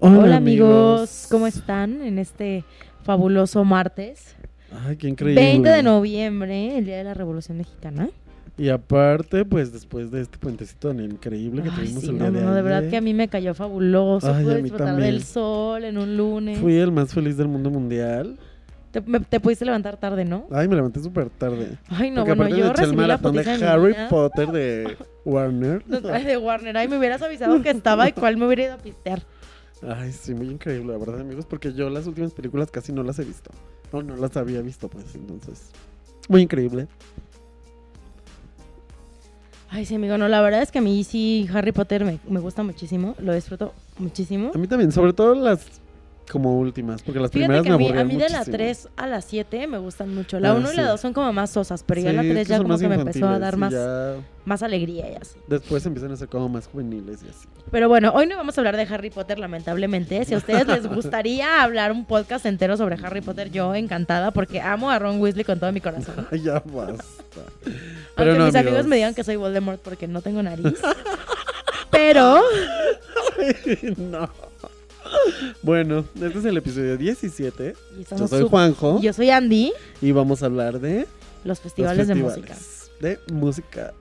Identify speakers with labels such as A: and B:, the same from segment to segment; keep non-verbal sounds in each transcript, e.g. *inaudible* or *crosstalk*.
A: Hola, amigos. ¿cómo están en este fabuloso martes?
B: Ay, qué increíble.
A: 20 de noviembre, el Día de la Revolución Mexicana.
B: Y aparte, pues después de este puentecito tan increíble que
A: Ay,
B: tuvimos
A: sí,
B: el día
A: no,
B: de
A: no, de verdad que a mí me cayó fabuloso.
B: Ay,
A: Pude disfrutar
B: también.
A: del sol en un lunes.
B: Fui el más feliz del mundo mundial.
A: Te, me- te pudiste levantar tarde, ¿no?
B: Ay, me levanté súper tarde.
A: Ay, no,
B: Porque
A: bueno, yo
B: eché el
A: recibí la
B: maratón de Harry. Potter de *laughs* Warner.
A: Ay, de Warner. Ay, me hubieras avisado que estaba y cuál me hubiera ido a pistear.
B: Ay, sí, muy increíble, la verdad, amigos, porque yo las últimas películas casi no las he visto. No, no las había visto, pues, entonces. Muy increíble.
A: Ay, sí, amigo, no, la verdad es que a mí sí Harry Potter me, me gusta muchísimo, lo disfruto muchísimo.
B: A mí también, sobre todo las como últimas, porque las
A: Fíjate
B: primeras
A: que
B: me
A: a mí, a mí de la
B: muchísimo.
A: 3 a la 7 me gustan mucho. La
B: Ah,
A: 1 y la
B: sí.
A: 2 son como más sosas, pero ya
B: Sí,
A: la
B: es
A: 3 ya
B: son
A: como
B: más
A: que me empezó a
B: infantiles
A: dar
B: y
A: más,
B: ya
A: más alegría y así.
B: después empiezan a ser como más juveniles y así.
A: Pero bueno, hoy no vamos a hablar de Harry Potter, lamentablemente. Si a ustedes les *laughs* gustaría hablar un podcast entero sobre Harry Potter, yo encantada, porque amo a Ron Weasley con todo mi corazón. *laughs*
B: Ay, ya basta.
A: Aunque
B: no,
A: mis amigos
B: amigos.
A: me digan que soy Voldemort porque no tengo nariz. *laughs* Pero,
B: no. Bueno, este es el episodio 17.
A: y
B: Yo soy Juanjo
A: yo soy Andy,
B: y vamos a hablar de
A: los festivales,
B: los
A: de música.
B: De música.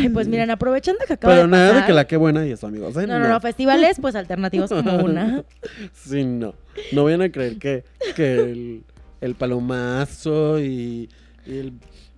A: Ay, pues miren, aprovechando que acaba
B: Pero
A: de
B: nada de
A: pasar-
B: que la que buena y eso, amigos. ¿eh?
A: No, no, no, festivales pues *laughs* alternativos como una.
B: Sí, no. No vayan a creer que, que el, el palomazo y, y el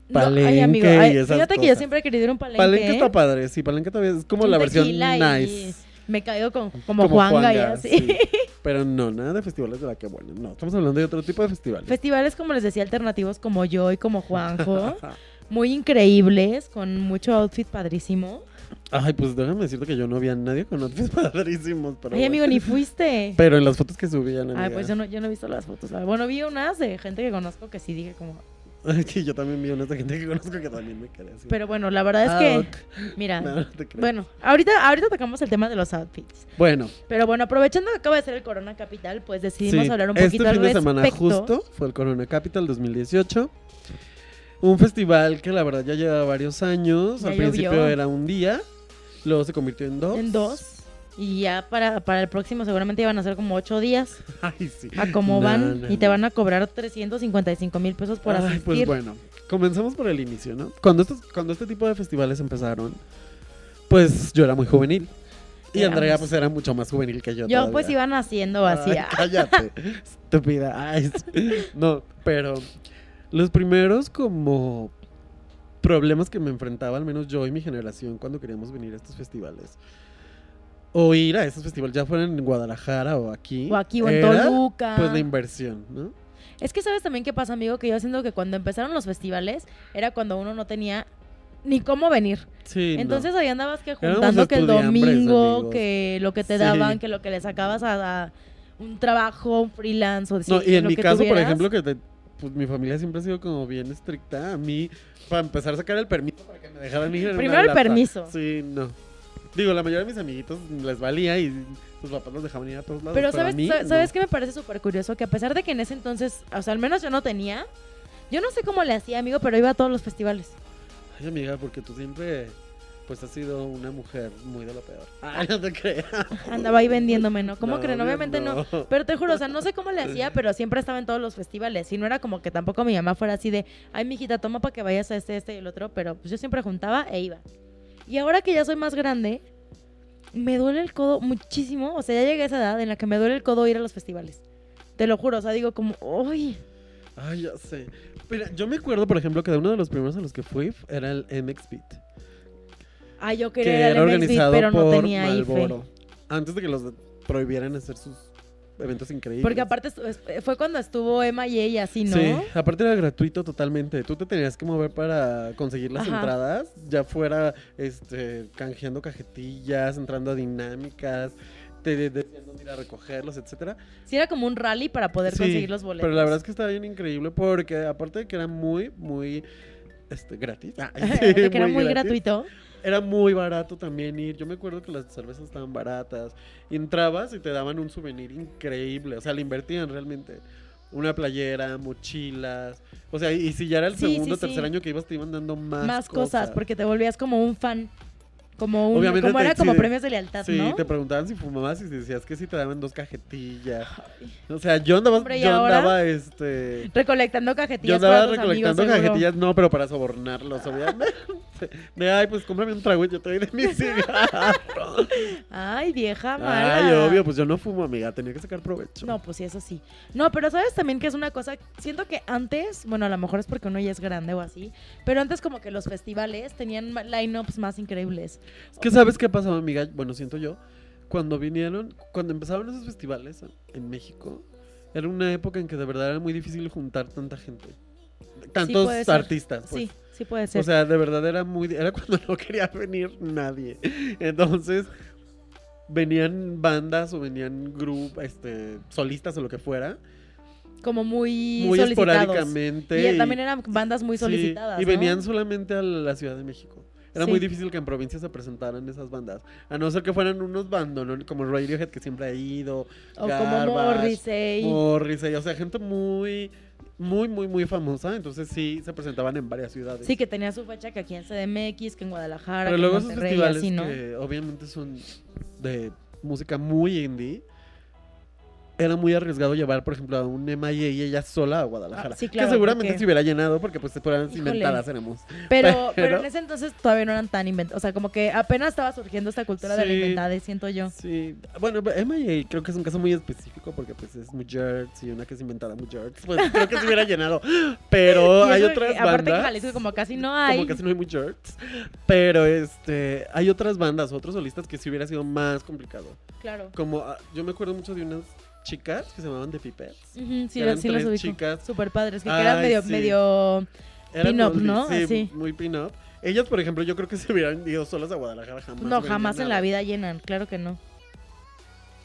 A: No,
B: palenque
A: ay, amigo,
B: y
A: ay,
B: esas
A: fíjate que yo siempre he querido ir a un palenque.
B: Palenque está padre, sí, Palenque todavía es como
A: un
B: la versión
A: tequila y Me caigo con, como, Juanga y así.
B: sí. *laughs* Pero no, nada de festivales de la que buena. No, estamos hablando de otro tipo de festivales.
A: Festivales, como les decía, alternativos como yo y como Juanjo. *laughs* muy increíbles, con mucho outfit padrísimo.
B: Ay, pues déjame decirte que yo no vi a nadie con outfits *laughs* padrísimos. Pero
A: Ay,
B: bueno.
A: amigo, ni fuiste.
B: Pero en las fotos que subían, amiga.
A: Ay, pues yo no, yo no he visto las fotos. Bueno, vi unas de gente que conozco que sí dije como... *laughs*
B: Sí, yo también vi unas de gente que conozco que también me quedé así.
A: Pero bueno, la verdad es
B: Ah,
A: que...
B: ok.
A: Mira, *laughs*
B: No, no te creo.
A: bueno, ahorita, ahorita tocamos el tema de los outfits.
B: Bueno,
A: Pero bueno, aprovechando que acaba de ser el Corona Capital, pues decidimos
B: sí,
A: hablar un
B: este
A: poquito
B: fin
A: al
B: de semana justo fue el Corona Capital 2018. Un festival que la verdad ya lleva varios años.
A: Ya
B: Al principio
A: llovió.
B: era un día, luego se convirtió en dos.
A: En dos. Y ya para, para el próximo seguramente iban a ser como ocho días. *laughs*
B: Ay, sí.
A: A cómo
B: No,
A: van.
B: no,
A: y te van a cobrar 355 mil pesos por
B: Ay,
A: asistir.
B: pues bueno, comenzamos por el inicio, ¿no? Cuando, estos, cuando este tipo de festivales empezaron, pues yo era muy juvenil. Y
A: Éramos.
B: Andrea pues era mucho más juvenil que yo.
A: Yo
B: todavía.
A: pues iban haciendo así.
B: Ay, cállate, *laughs* estúpida. Ay, sí. no, pero los primeros como problemas que me enfrentaba, al menos yo y mi generación, cuando queríamos venir a estos festivales, o ir a estos festivales, ya fueran en Guadalajara o aquí,
A: O aquí o en
B: era,
A: Toluca.
B: pues la inversión, ¿no?
A: Es que sabes también qué pasa, amigo, que yo siento que cuando empezaron los festivales era cuando uno no tenía ni cómo venir.
B: Sí, no.
A: Entonces ahí andabas que juntando que el domingo,
B: amigos.
A: que lo que te
B: Sí.
A: daban, que lo que le sacabas a, a un trabajo, un freelance o
B: No,
A: sí,
B: y en
A: lo
B: mi
A: que
B: caso, por ejemplo, que te- pues mi familia siempre ha sido como bien estricta. A mí, para empezar a sacar el permiso para que me dejaran ir.
A: Primero el
B: lata.
A: permiso.
B: Sí, no. Digo, la mayoría de mis amiguitos les valía y sus papás los dejaban ir a todos lados.
A: Pero sabes,
B: mí, no.
A: ¿sabes qué me parece súper curioso? Que a pesar de que en ese entonces, o sea, al menos yo no tenía, yo no sé cómo le hacía, amigo, pero iba a todos los festivales.
B: Ay, amiga, porque tú siempre, pues, has sido una mujer muy de lo peor. Ay, no te creas.
A: Andaba ahí vendiéndome, ¿no? ¿Cómo
B: No,
A: creen? Obviamente no. Pero te juro, o sea, no sé cómo le hacía, pero siempre estaba en todos los festivales. Y no era como que tampoco mi mamá fuera así de, ay, mijita, toma para que vayas a este, este y el otro. Pero pues yo siempre juntaba e iba. Y ahora que ya soy más grande, me duele el codo muchísimo. O sea, ya llegué a esa edad en la que me duele el codo ir a los festivales. Te lo juro, o sea, digo como, uy.
B: Ay, ya sé. Mira, yo me acuerdo, por ejemplo, que de uno de los primeros a los que fui era el MX Beat.
A: Ay, yo
B: que
A: quería ir al
B: era
A: MX Beat, pero no tenía IFE.
B: Marlboro. Antes de que los prohibieran hacer sus eventos increíbles.
A: Porque aparte fue cuando estuvo Emma y ella así, ¿no?
B: Sí, aparte era gratuito totalmente. Tú te tenías que mover para conseguir las
A: Ajá.
B: entradas, ya fuera este canjeando cajetillas, entrando a dinámicas, te de- decían dónde ir a recogerlos, etcétera.
A: Sí, era como un rally para poder
B: Sí,
A: conseguir los boletos.
B: Pero la verdad es que estaba bien increíble porque aparte de que era muy, muy este, gratis. *laughs* ah,
A: que era *laughs* muy
B: gratis,
A: gratuito.
B: Era muy barato también ir. Yo me acuerdo que las cervezas estaban baratas. Entrabas y te daban un souvenir increíble. O sea, le invertían realmente. Una playera, mochilas. O sea, y si ya era el
A: Sí,
B: segundo o
A: sí,
B: tercer
A: sí.
B: año que ibas, te iban dando más,
A: más cosas. porque te volvías como un fan. Como, un,
B: Obviamente
A: como
B: te-
A: era como
B: sí,
A: premios de lealtad,
B: Sí,
A: ¿no?
B: te preguntaban si fumabas y decías que si te daban dos cajetillas. O sea, yo andaba,
A: Hombre, ¿y
B: yo andaba, este...
A: Recolectando
B: Yo
A: cajetillas
B: andaba
A: para amigos,
B: recolectando
A: seguro.
B: cajetillas, no, pero para sobornarlos, obviamente. *laughs* De, ay, pues cómprame un trago y yo te doy de mi cigarro. *laughs*
A: Ay, vieja mala.
B: Ay, obvio, pues yo no fumo, amiga, tenía que sacar provecho.
A: No, pues sí, eso sí. No, pero sabes también que es una cosa, siento que antes, bueno, a lo mejor es porque uno ya es grande o así, pero antes como que los festivales tenían line-ups más increíbles.
B: Es que sabes qué pasaba, amiga, bueno, siento yo, cuando vinieron, cuando empezaron esos festivales en México, era una época en que de verdad era muy difícil juntar tanta gente. Tantos artistas, pues.
A: Sí, sí puede ser.
B: O sea, de verdad era muy... Era cuando *laughs* no quería venir nadie. Entonces, venían bandas o venían grupos, este, solistas o lo que fuera,
A: como muy,
B: muy esporádicamente.
A: Y, también eran bandas muy
B: sí,
A: solicitadas.
B: y
A: ¿no?
B: venían solamente a la Ciudad de México. Era
A: Sí.
B: muy difícil que en provincia se presentaran esas bandas. A no ser que fueran unos bandos, ¿no? como Radiohead, que siempre ha ido.
A: O como Morrissey.
B: Morrissey, o sea, gente muy, muy, muy, muy famosa. Entonces sí, se presentaban en varias ciudades.
A: Sí, que tenía su fecha que aquí en CDMX, que en Guadalajara,
B: Pero
A: que
B: luego
A: en
B: esos festivales
A: así, ¿no?
B: que obviamente son de música muy indie, era muy arriesgado llevar, por ejemplo, a un MIA y ella sola a Guadalajara.
A: Ah, sí, claro,
B: que seguramente
A: porque-
B: se hubiera llenado porque pues
A: Híjole.
B: inventadas éramos.
A: Pero, *laughs* pero,
B: Pero-
A: en ese entonces todavía no eran tan inventados. O sea, como que apenas estaba surgiendo esta cultura de la inventada, siento yo.
B: Sí, bueno, MIA creo que es un caso muy específico porque pues es muy jerks y una que es inventada muy jerks, pues creo que se hubiera llenado. *laughs* Pero hay otras
A: que, Aparte que
B: bandas
A: Jalisco como casi no hay.
B: como casi no hay muy jerks, pero este hay otras bandas, otros solistas que sí hubiera sido más complicado.
A: Claro.
B: Como ah, yo me acuerdo mucho de unas chicas que se llamaban The Pipettes.
A: Ujú, sí,
B: eran
A: sí
B: tres chicas.
A: Súper padres, que
B: Ay,
A: eran medio,
B: sí.
A: medio... Pin-up, ¿no?
B: Sí,
A: Así.
B: muy pin-up. Ellas, por ejemplo, yo creo que se hubieran ido solas a Guadalajara jamás.
A: No, jamás en la vida llenan, claro que no.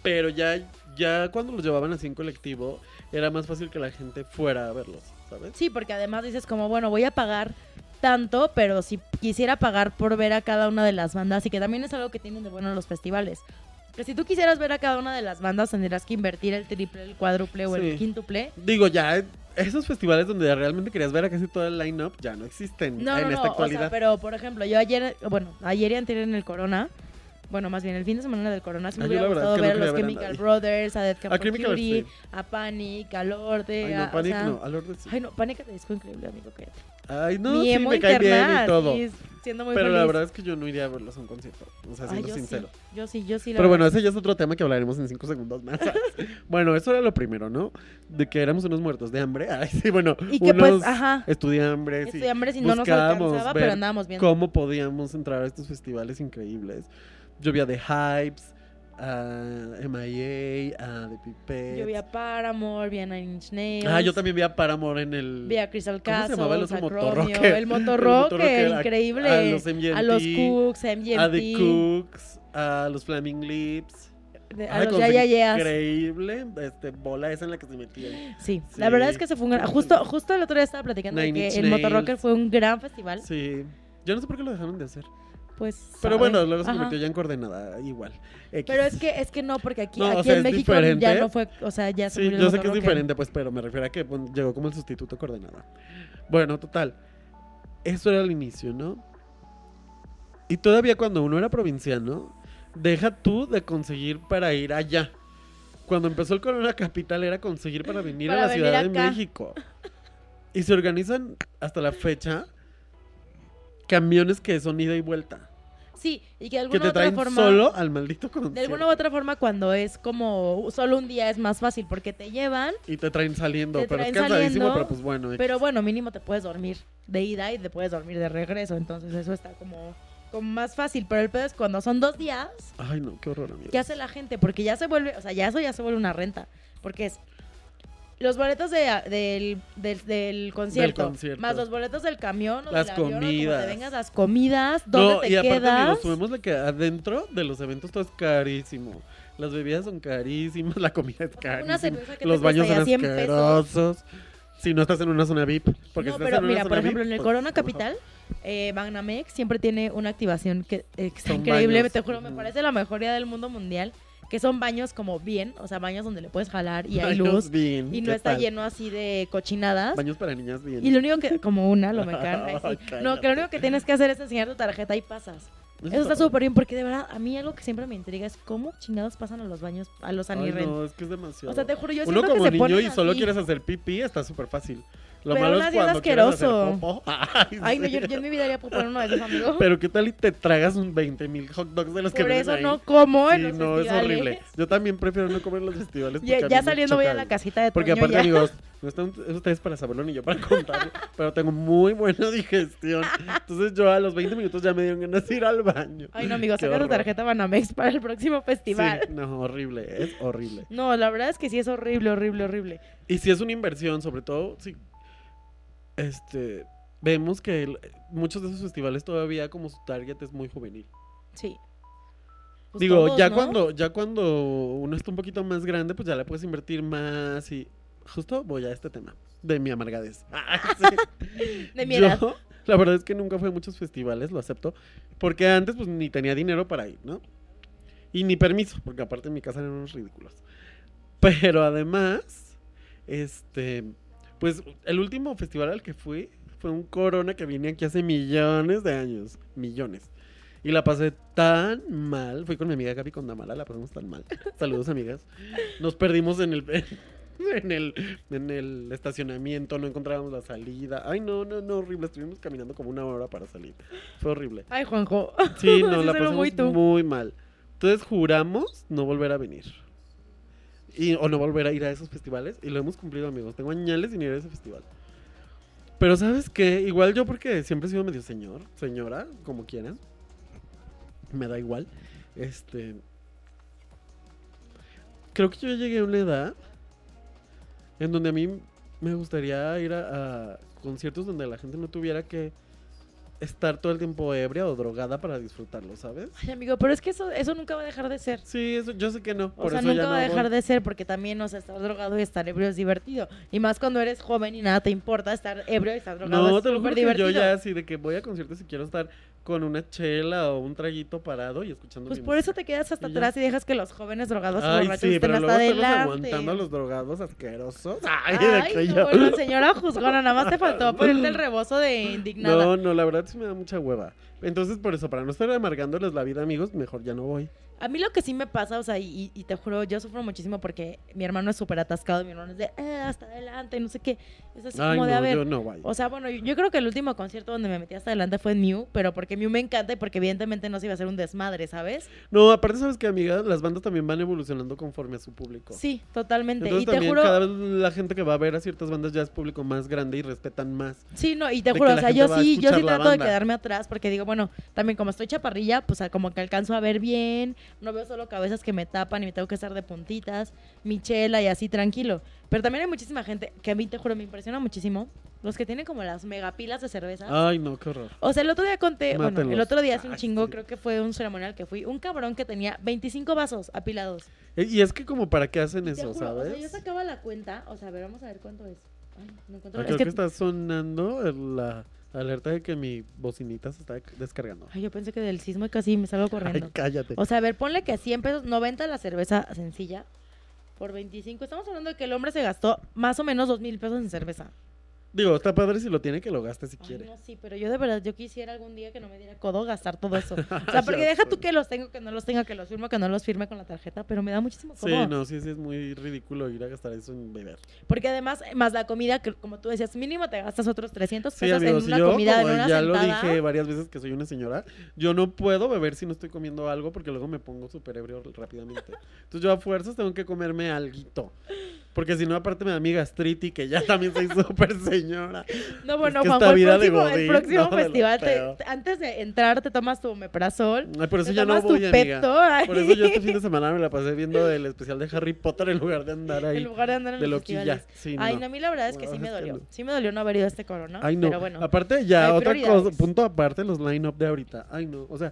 B: Pero ya, ya cuando los llevaban así en colectivo, era más fácil que la gente fuera a verlos, ¿sabes?
A: Sí, porque además dices como, bueno, voy a pagar tanto, pero si quisiera pagar por ver a cada una de las bandas, y que también es algo que tienen de bueno los festivales. Que si tú quisieras ver a cada una de las bandas, tendrías que invertir el triple, el cuádruple o
B: Sí.
A: el quíntuple.
B: Digo, ya esos festivales donde realmente querías ver a casi todo el line-up ya no existen
A: No,
B: en
A: no,
B: esta
A: no, o
B: actualidad.
A: sea, pero por ejemplo, yo ayer, bueno, ayer y anterior en el Corona, bueno, más bien el fin de semana del Corona, sí me
B: Ah, yo
A: hubiera gustado
B: es que no
A: ver a los
B: a
A: Chemical. Brothers, a Dead Camp
B: A sí.
A: a Panic, a Lorde,
B: Ay,
A: a-
B: no, Panic
A: o sea,
B: no, al orden sí.
A: Ay, no, Panic te disco increíble, amigo, cállate.
B: Ay, no,
A: Mi
B: sí,
A: emo
B: me cae bien y todo.
A: siendo muy
B: Pero la verdad es que yo no iría a verlos a un concierto, o sea,
A: Ay,
B: siendo
A: yo
B: sincero.
A: sí, yo sí, yo sí. la
B: Pero bueno, ese ya es otro tema que hablaremos en cinco segundos más. *laughs* bueno, eso era lo primero, ¿no? De que éramos unos muertos de hambre. Ay, sí, bueno,
A: Y que
B: unos
A: pues, ajá,
B: estudiambres.
A: estudiambres y no nos alcanzaba, pero andábamos viendo.
B: cómo podíamos entrar a estos festivales increíbles. Yo vi a The Hypes, a MIA, a The Pipettes.
A: Yo vi a Paramore, vi a Nine Inch Nails.
B: Ah, yo también vi a Paramore en el...
A: Vi a Crystal
B: ¿Cómo se
A: Castle,
B: llamaba el otro *laughs*
A: el motorrocker, increíble.
B: A los MGMT,
A: A los Cooks, a MGMT,
B: a The Cooks, a los Flaming Lips.
A: de- a
B: Ay,
A: los Ya Ya Yeahs.
B: Increíble, este, bola esa en la que se metían.
A: Sí,
B: Sí.
A: la verdad es que se fue un gran... Justo, justo el otro día estaba platicando de
B: Nine
A: que
B: Inch
A: el Motorrocker fue un gran festival.
B: Sí. Yo no sé por qué lo dejaron de hacer.
A: Pues,
B: Pero
A: sabe.
B: bueno, luego se convirtió ya en coordenada, igual. X.
A: Pero es que, es que no, porque aquí,
B: No, o
A: aquí
B: sea,
A: en México
B: diferente.
A: ya no fue, o sea, ya se
B: Sí, yo sé que es diferente, pues, pero me refiero a que pues, llegó como el sustituto coordenada. Bueno, total. Eso era el inicio, ¿no? Y todavía cuando uno era provinciano, deja tú de conseguir para ir allá. Cuando empezó el Corona Capital era conseguir para venir
A: Para
B: a la
A: venir
B: Ciudad de. México. Y se organizan hasta la fecha camiones que son ida y vuelta.
A: Sí, y que de
B: Que
A: alguna
B: te
A: otra
B: traen
A: forma...
B: solo al maldito concierto.
A: De alguna u otra forma, cuando es como solo un día es más fácil porque te llevan,
B: Y te traen saliendo,
A: Te
B: pero es
A: traen
B: cansadísimo,
A: saliendo,
B: pero pues bueno.
A: pero bueno, mínimo te puedes dormir de ida y te puedes dormir de regreso. Entonces eso está como, como más fácil. Pero el pedo es cuando son dos días,
B: Ay, no, qué horror, amigo.
A: ¿qué hace la gente? Porque ya se vuelve, o sea, ya eso ya se vuelve una renta. Porque es los boletos de- del, del, del concierto,
B: concierto.
A: más los boletos del camión o
B: Las
A: del avión, o como
B: comidas.
A: te vengas, las comidas, dónde
B: No,
A: te
B: y aparte,
A: quedas.
B: amigos, que adentro de los eventos todo es carísimo. Las bebidas son carísimas, la comida es carísima. Los baños son
A: ya 100 pesos.
B: asquerosos. Si no estás en una zona VIP. Porque
A: no,
B: estás
A: pero
B: en una
A: mira, por
B: zona
A: ejemplo,
B: VIP,
A: en el
B: pues,
A: Corona. Capital, eh, siempre tiene una activación que, eh,
B: Son
A: increíble.
B: baños.
A: Te juro, me parece la mejor idea del mundo mundial. Que son baños como bien, o sea, baños donde le puedes jalar y hay
B: Baños
A: luz.
B: bien,
A: Y no
B: ¿qué
A: está
B: tal?
A: lleno así de cochinadas.
B: Baños para niñas bien.
A: Y lo único que, como una, lo me *laughs* encanta. No, que lo único que tienes que hacer es enseñar tu tarjeta y pasas. Eso está súper bien porque de verdad a mí algo que siempre me intriga es cómo chingados pasan a los baños, a los anirren.
B: no, es que es demasiado.
A: O sea, te juro, yo
B: Uno como
A: que se
B: niño y solo quieres hacer pipí, está súper fácil. Lo
A: Pero
B: malo es cuando
A: asqueroso. *laughs*
B: Ay,
A: Ay, no, yo, yo en mi vida haría popó en uno de esos amigos.
B: Pero qué tal y te tragas un 20 mil hot dogs de los que
A: Por
B: venden
A: eso
B: ahí?
A: no como en los
B: no, es horrible. Yo también prefiero no comer en los festivales.
A: Ya, saliendo voy a la casita de
B: Porque
A: Toño
B: aparte,
A: ya.
B: amigos, no están ustedes para saberlo ni yo para contarlo, *laughs* pero tengo muy buena digestión. Entonces yo a los 20 minutos ya me dieron ganas de ir al baño.
A: Ay, no, amigo, saca tu tarjeta Banamex para el próximo festival.
B: Sí, no, horrible, es horrible.
A: No, la verdad es que sí es horrible, horrible, horrible.
B: Y si es una inversión, sobre todo, si este, vemos que el- muchos de esos festivales todavía como su target es muy juvenil.
A: Sí. Pues
B: Digo,
A: todos,
B: ya
A: ¿no?
B: cuando ya cuando uno está un poquito más grande, pues ya le puedes invertir más y justo voy a este tema de mi amargadez. *laughs* Sí. *laughs*
A: De mi
B: Yo,
A: edad.
B: la verdad es que nunca fui a muchos festivales, lo acepto, porque antes pues ni tenía dinero para ir, ¿no? Y ni permiso, porque aparte en mi casa eran unos ridículos. Pero además, este, pues el último festival al que fui fue un Corona que vine aquí hace millones de años, millones. Y la pasé tan mal, fui con mi amiga Gaby Condamala, la pasamos tan mal. *laughs* Saludos amigas. Nos perdimos en el en el en el estacionamiento, no encontrábamos la salida. Ay, no, no, no, horrible, estuvimos caminando como una hora para salir. Fue horrible.
A: Ay, Juanjo.
B: Sí, *laughs* no, la pasamos
A: muy
B: muy, mal. Entonces juramos no volver a venir. Y, o no volver a ir a esos festivales. Y lo hemos cumplido, amigos. Tengo añales sin ir a ese festival. Pero ¿sabes qué? Igual yo porque siempre he sido medio señor, señora, como quieran. Me da igual. Este... Creo que yo llegué a una edad en donde a mí me gustaría ir a conciertos donde la gente no tuviera que estar todo el tiempo ebria o drogada para disfrutarlo, ¿sabes?
A: Ay, amigo, pero es que eso, eso nunca va a dejar de ser.
B: Sí, eso, yo sé que no.
A: O
B: por
A: sea,
B: eso
A: nunca
B: ya
A: va a
B: no
A: dejar
B: voy.
A: de ser porque también, o sea, estar drogado y estar ebrio es divertido. Y más cuando eres joven y nada te importa estar ebrio y estar drogado
B: No,
A: es
B: te lo juro que yo
A: divertido.
B: ya así de que voy a conciertos y quiero estar con una chela o un traguito parado y escuchando
A: Pues
B: mi
A: por eso te quedas hasta
B: Y ya.
A: atrás y dejas que los jóvenes drogados
B: Ay,
A: borrachos
B: sí,
A: estén
B: pero
A: hasta
B: luego estamos
A: adelante.
B: aguantando a los drogados asquerosos. *laughs* Ay, de
A: Ay, no, bueno, señora juzgona, nada más te faltó ponerte el *laughs* rebozo de indignada.
B: No, no, la verdad sí me da mucha hueva. Entonces, por eso, para no estar amargándoles la vida, amigos, mejor ya no voy.
A: A mí lo que sí me pasa, o sea, y, y te juro, yo sufro muchísimo porque mi hermano es súper atascado, mi hermano es de, eh, hasta adelante, no sé qué. Es así
B: Ay,
A: como de,
B: no,
A: a ver,
B: yo no voy.
A: O sea, bueno, yo yo creo que el último concierto donde me metí hasta adelante fue en Mew, pero porque Mew me encanta y porque evidentemente no se iba a hacer un desmadre, ¿sabes?
B: No, aparte, ¿sabes qué, amiga? Las bandas también van evolucionando conforme a su público.
A: Sí, totalmente.
B: Entonces
A: y te
B: también
A: juro,
B: cada vez la gente que va a ver a ciertas bandas ya es público más grande y respetan más.
A: sí, no, y te juro,
B: que
A: o sea, yo sí, yo sí trato de quedarme atrás porque digo, bueno, también como estoy chaparrilla, pues a- como que alcanzo a ver bien, no veo solo cabezas que me tapan y me tengo que estar de puntitas, mi chela y así tranquilo. Pero también hay muchísima gente que a mí te juro me impresiona muchísimo, los que tienen como las megapilas de cerveza.
B: Ay, no, qué horror.
A: O sea, el otro día conté, bueno, el otro día hace un chingo, creo que fue un ceremonial que fui, un cabrón que tenía 25 vasos apilados.
B: E- Y es que como para qué hacen eso,
A: juro, O sea, yo
B: ¿sabes?
A: sacaba la cuenta, o sea, a ver, vamos a ver cuánto es. Ay, no encuentro.
B: Ah,
A: Es
B: Creo
A: que,
B: que está sonando la alerta de que mi bocinita se está descargando.
A: Ay, yo pensé que del sismo y casi me salgo
B: Ay,
A: corriendo.
B: cállate.
A: O sea, a ver, ponle que 100 pesos, 90 la cerveza sencilla por 25. Estamos hablando de que el hombre se gastó más o menos 2 mil pesos en cerveza.
B: Digo, está padre si lo tiene que lo gaste si
A: Ay,
B: quiere.
A: no, sí, pero yo de verdad, yo quisiera algún día que no me diera codo gastar todo eso. *laughs* O sea, porque deja tú que los tengo, que no los tenga, que los firmo, que no los firme con la tarjeta, pero me da muchísimo
B: Sí,
A: codo.
B: no, sí, sí, es muy ridículo ir a gastar eso en beber.
A: Porque además, más la comida, que como tú decías, mínimo te gastas otros 300
B: Sí,
A: pesos
B: amigos,
A: en
B: y
A: una
B: yo,
A: comida, en una
B: ya lo
A: sentada.
B: dije varias veces que soy una señora, yo no puedo beber si no estoy comiendo algo porque luego me pongo súper ebrio rápidamente. Entonces yo a fuerzas tengo que comerme alguito. Porque si no, aparte me da mi gastritis, que ya también soy súper señora.
A: No, bueno,
B: que
A: Juanjo, el próximo, el
B: Godín,
A: próximo
B: no, de lo
A: festival, te- antes de entrar, te tomas tu omeprazol.
B: Ay, por eso
A: te
B: ya no voy, amiga.
A: Pepto, ay,
B: Por eso yo este fin de semana me la pasé viendo el especial de Harry Potter en lugar de andar *laughs* ahí
A: en lugar de andar en
B: de
A: los
B: loquilla. Sí,
A: Ay,
B: no.
A: no, a mí la verdad es que sí me
B: es
A: dolió. Sí me dolió no haber ido a este corona.
B: Ay, no.
A: Pero bueno.
B: Aparte, ya otra cosa, punto aparte, los line-up de ahorita. Ay, no. O sea,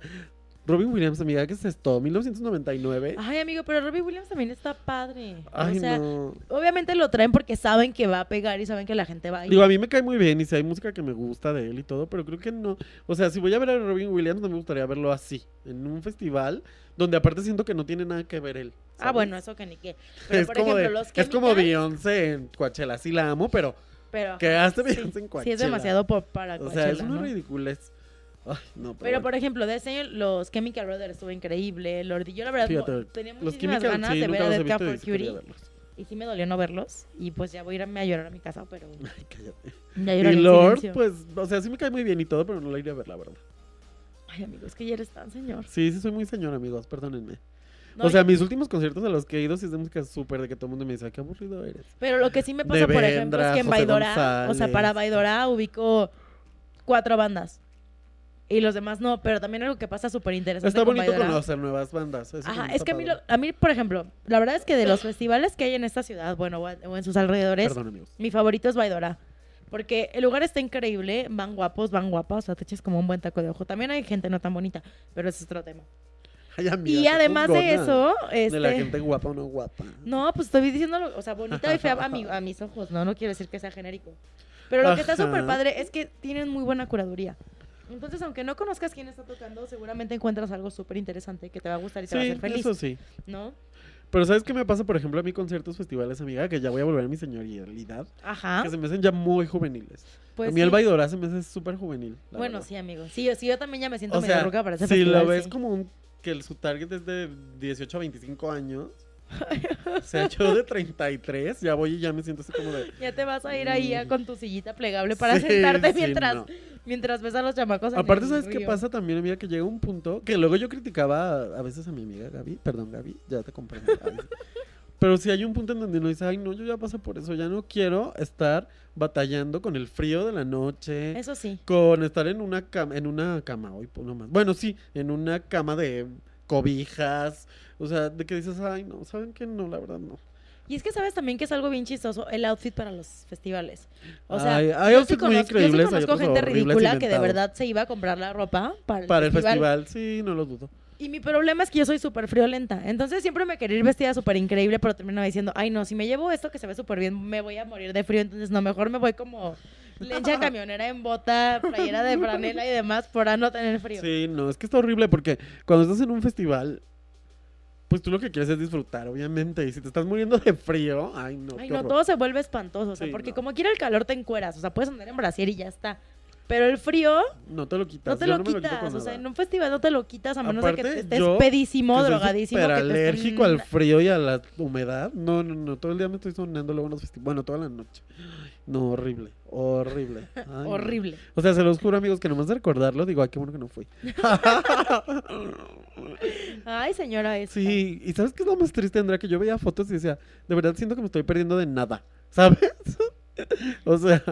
B: Robin Williams, amiga, ¿qué es esto? 1999.
A: Ay, amigo, pero Robbie Williams también está padre.
B: Ay,
A: o sea,
B: no.
A: obviamente lo traen porque saben que va a pegar y saben que la gente va a ir.
B: Digo, a mí me cae muy bien y si hay música que me gusta de él y todo, pero creo que no. O sea, si voy a ver a Robin Williams, no me gustaría verlo así, en un festival donde aparte siento que no tiene nada que ver él.
A: ah, bueno, eso que ni qué. Pero,
B: es,
A: por
B: como
A: ejemplo,
B: de-
A: los
B: es como Beyoncé en Coachella, sí la amo, pero
A: pero,
B: que hace
A: sí,
B: Beyoncé en
A: Sí,
B: Coachella.
A: es demasiado pop para
B: O sea, es
A: Coachella,
B: una
A: ¿no?
B: ridiculez. Ay, no,
A: Pero por ejemplo, de ese año los Chemical Brothers estuvo increíble. Lordi, yo la verdad
B: Fíjate,
A: tenía
B: los
A: muchísimas
B: Chemical,
A: ganas
B: sí,
A: de ver a
B: los
A: Dead for Cutie. Y sí me dolió no verlos. Y pues ya voy a irme a llorar a mi casa, pero *laughs*
B: Ay, cállate.
A: ya
B: Y Lord,
A: silencio.
B: pues, o sea, sí me cae muy bien y todo, pero no la iré a ver, la verdad.
A: Ay, amigo, es que ya eres tan señor.
B: Sí, sí soy muy señor, amigos, perdónenme.
A: No,
B: o sea,
A: yo-
B: mis últimos conciertos a los que he ido sí es de música súper de que todo el mundo me dice, "Ay, qué aburrido eres.
A: Pero lo que sí me pasa,
B: De
A: por ejemplo, es que en Baidora, o sea, para Baidora ubico cuatro bandas. Y los demás no, pero también algo que pasa súper interesante
B: Está bonito conocer nuevas bandas. eso
A: Ajá, es que a mí, lo- a mí, por ejemplo, la verdad es que de los *laughs* festivales que hay en esta ciudad, bueno, o en sus alrededores,
B: Perdón,
A: mi favorito es Baidora. Porque el lugar está increíble, van guapos, van guapas, o sea, te echas como un buen taco de ojo. También hay gente no tan bonita, pero ese es otro tema.
B: Ay, amiga,
A: y además de eso,
B: De la
A: este...
B: gente guapa o no guapa.
A: No, pues estoy diciendo, o sea, bonita y fea a, mi- a mis ojos, ¿no? No quiero decir que sea genérico. Pero lo que está
B: Ajá.
A: súper padre es que tienen muy buena curaduría. Entonces, aunque no conozcas quién está tocando, seguramente encuentras algo súper interesante que te va a gustar y te va a
B: Sí,
A: hacer feliz,
B: eso sí.
A: ¿no?
B: Pero ¿sabes qué me pasa, por ejemplo, a mí conciertos, festivales, amiga? Que ya voy a volver a mi señoridad.
A: Ajá.
B: Que se me hacen ya muy juveniles.
A: Pues
B: a mí el
A: sí.
B: Baidora se me hace súper juvenil.
A: Bueno,
B: verdad.
A: sí, amigo. Sí, yo, sí, yo también ya me siento
B: O
A: medio
B: sea,
A: ruca para ese
B: si
A: festival,
B: lo ves
A: sí.
B: como un, que el, su target es de 18 a 25 años, o sea, yo de 33 ya voy y ya me siento así como de...
A: Ya te vas a ir ahí a- con tu sillita plegable para
B: Sí,
A: sentarte
B: sí,
A: mientras,
B: no.
A: Mientras ves a los chamacos en
B: Aparte,
A: el
B: ¿sabes qué
A: río.
B: pasa también, amiga? Que llega un punto que luego yo criticaba a, a veces a mi amiga Gaby. Perdón, Gaby, ya te comprendo. *laughs* Pero si hay un punto en donde uno dice, ay, no, yo ya pasé por eso, ya no quiero estar batallando con el frío de la noche,
A: Eso sí.
B: con estar en una cama, en una cama, hoy pues, no más. Bueno, sí, en una cama de cobijas, o sea, de que dices, ay, no, ¿saben qué? No, la verdad no.
A: Y es que sabes también que es algo bien chistoso el outfit para los festivales. O sea,
B: Hay- hay
A: yo sí
B: outfits muy
A: conozco, yo sí
B: increíbles,
A: conozco gente ridícula que de verdad se iba a comprar la ropa para el,
B: Para el
A: festival.
B: festival, sí, no lo dudo.
A: Y mi problema es que yo soy súper friolenta. Entonces siempre me quería ir vestida súper increíble, pero terminaba diciendo, ay no, si me llevo esto que se ve súper bien, me voy a morir de frío. Entonces no, mejor me voy como lencha *laughs* camionera en bota, playera de franela y demás para no tener frío.
B: Sí, no, es que está horrible porque cuando estás en un festival, pues tú lo que quieres es disfrutar, obviamente. Y si te estás muriendo de frío, ay, no.
A: Ay,
B: qué
A: no,
B: horror.
A: todo se vuelve espantoso, o sea,
B: Sí,
A: porque
B: no.
A: como quiera el calor te encueras, o sea, puedes andar en brasier y ya está. Pero el frío
B: No te lo quitas.
A: no te lo
B: no
A: quitas, o sea, en un festival no te lo quitas a menos de que te estés
B: yo,
A: pedísimo,
B: que
A: drogadísimo. estés-
B: alérgico al frío y a la humedad. No, no, no. Todo el día me estoy sonando luego en los festivales. Bueno, toda la noche. No, horrible. Horrible. *laughs* Ay, no.
A: Horrible.
B: O sea, se los juro, amigos, que nomás de recordarlo, digo, ay, qué bueno que no fui. *laughs* *laughs*
A: Ay, señora, esta.
B: Sí, y ¿sabes qué es lo más triste, Andrea? Que yo veía fotos y decía, de verdad siento que me estoy perdiendo de nada, ¿sabes? o sea,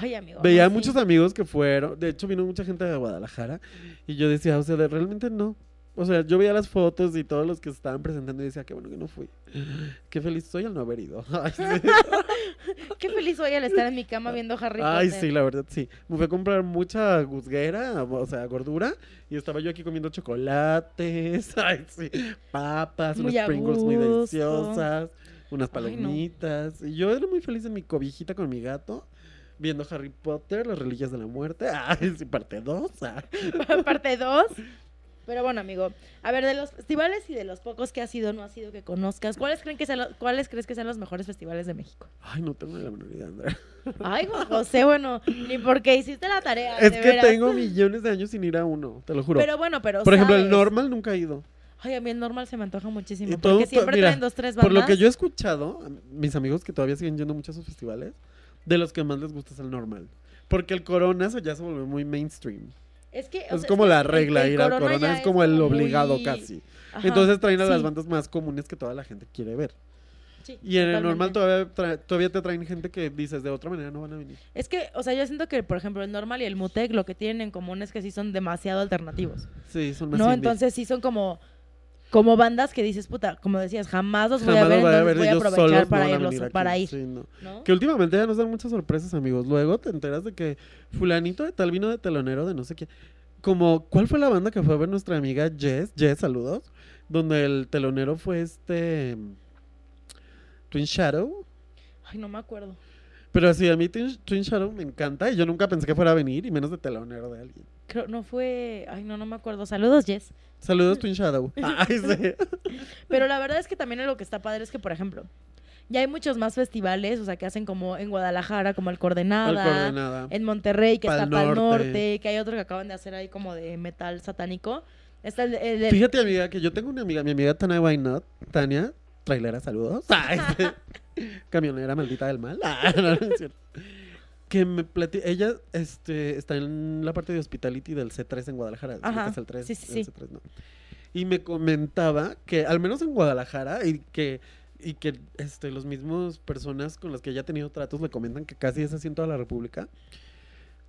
A: Ay, amigo.
B: veía
A: sí.
B: muchos amigos que fueron, de hecho vino mucha gente de Guadalajara, y yo decía, o sea, de- realmente no. O sea, yo veía las fotos y todos los que estaban presentando y decía, qué bueno que no fui. Qué feliz soy al no haber ido. *laughs* Ay, sí, *laughs*
A: Qué feliz soy al estar en mi cama viendo Harry
B: Ay,
A: Potter.
B: sí, la verdad, sí. Me fui a comprar mucha guzguera, o sea, gordura, y estaba yo aquí comiendo chocolates, *laughs* ay, sí, papas,
A: Muy
B: unas Pringles muy deliciosas, unas
A: Ay, no.
B: palomitas. Y yo era muy feliz en mi cobijita con mi gato, viendo Harry Potter, las reliquias de la muerte. *laughs* Ay, sí, parte 2. *laughs*
A: Parte 2. Pero bueno, amigo, a ver, de los festivales y de los pocos que has ido, no has ido que conozcas, ¿cuáles, creen que sean ¿cuáles crees que sean los mejores festivales de México?
B: Ay, no tengo ni la menor idea, Andrea.
A: Ay, José, bueno, ni porque hiciste la tarea.
B: Es
A: de
B: que
A: veras.
B: tengo millones de años sin ir a uno, te lo juro.
A: Pero bueno, pero
B: Por ejemplo, el normal nunca he ido.
A: Ay, a mí el normal se me antoja muchísimo.
B: Y
A: porque
B: todo-
A: siempre
B: mira,
A: traen dos, tres bandas.
B: Por lo que yo he escuchado, mis amigos que todavía siguen yendo mucho a esos festivales, de los que más les gusta es el normal. Porque el Corona eso ya se volvió muy mainstream.
A: Es que. o
B: es
A: sea,
B: como la regla, ir al
A: Corona
B: es como el
A: muy-
B: obligado casi.
A: Ajá,
B: Entonces traen a las bandas más comunes que toda la gente quiere ver.
A: sí,
B: Y en el normal todavía, tra- todavía te traen gente que dices de otra manera no van a venir.
A: Es que, o sea, yo siento que, por ejemplo, el normal y el Mutec lo que tienen en común es que sí son demasiado alternativos.
B: Sí, son más
A: ¿No?
B: indie.
A: Entonces sí son como. Como bandas que dices, puta, como decías, jamás los voy a ver,
B: los voy a
A: entonces
B: ver,
A: voy a aprovechar para
B: a
A: irlos,
B: aquí.
A: para ir.
B: Sí, no.
A: ¿no?
B: Que últimamente ya nos dan muchas sorpresas, amigos. Luego te enteras de que fulanito de tal vino de telonero de no sé qué. Como, ¿cuál fue la banda que fue a ver nuestra amiga Jess? Jess, saludos. Donde el telonero fue este... Twin Shadow.
A: Ay, no me acuerdo.
B: Pero así, a mí Twin, Twin Shadow me encanta y yo nunca pensé que fuera a venir y menos de telonero de alguien.
A: Creo, no fue. Ay, no, no me acuerdo. Saludos, Jess.
B: Saludos Twin Shadow. *laughs* Ay, sí.
A: Pero la verdad es que también lo que está padre es que, por ejemplo, Y hay muchos más festivales, o sea, que hacen como en Guadalajara, como el Coordenada.
B: El coordenada.
A: En Monterrey, que
B: Pal
A: está Pal
B: Norte.
A: Norte, que hay otro que acaban de hacer ahí como de metal satánico. Está el, el- el-
B: Fíjate, amiga, que yo tengo una amiga, mi amiga Tania Wynot, Tania, trailera, saludos. *laughs* Camionera maldita del mal. Ah, no, no es cierto. Que me plati- ella este, está en la parte de hospitality del C3 en Guadalajara.
A: Ajá.
B: Es el 3,
A: Sí, sí,
B: el
A: sí.
B: C3, ¿no? Y me comentaba que, al menos en Guadalajara, y que, y que este, los mismos personas con las que ella ha tenido tratos le comentan que casi es así en toda la República,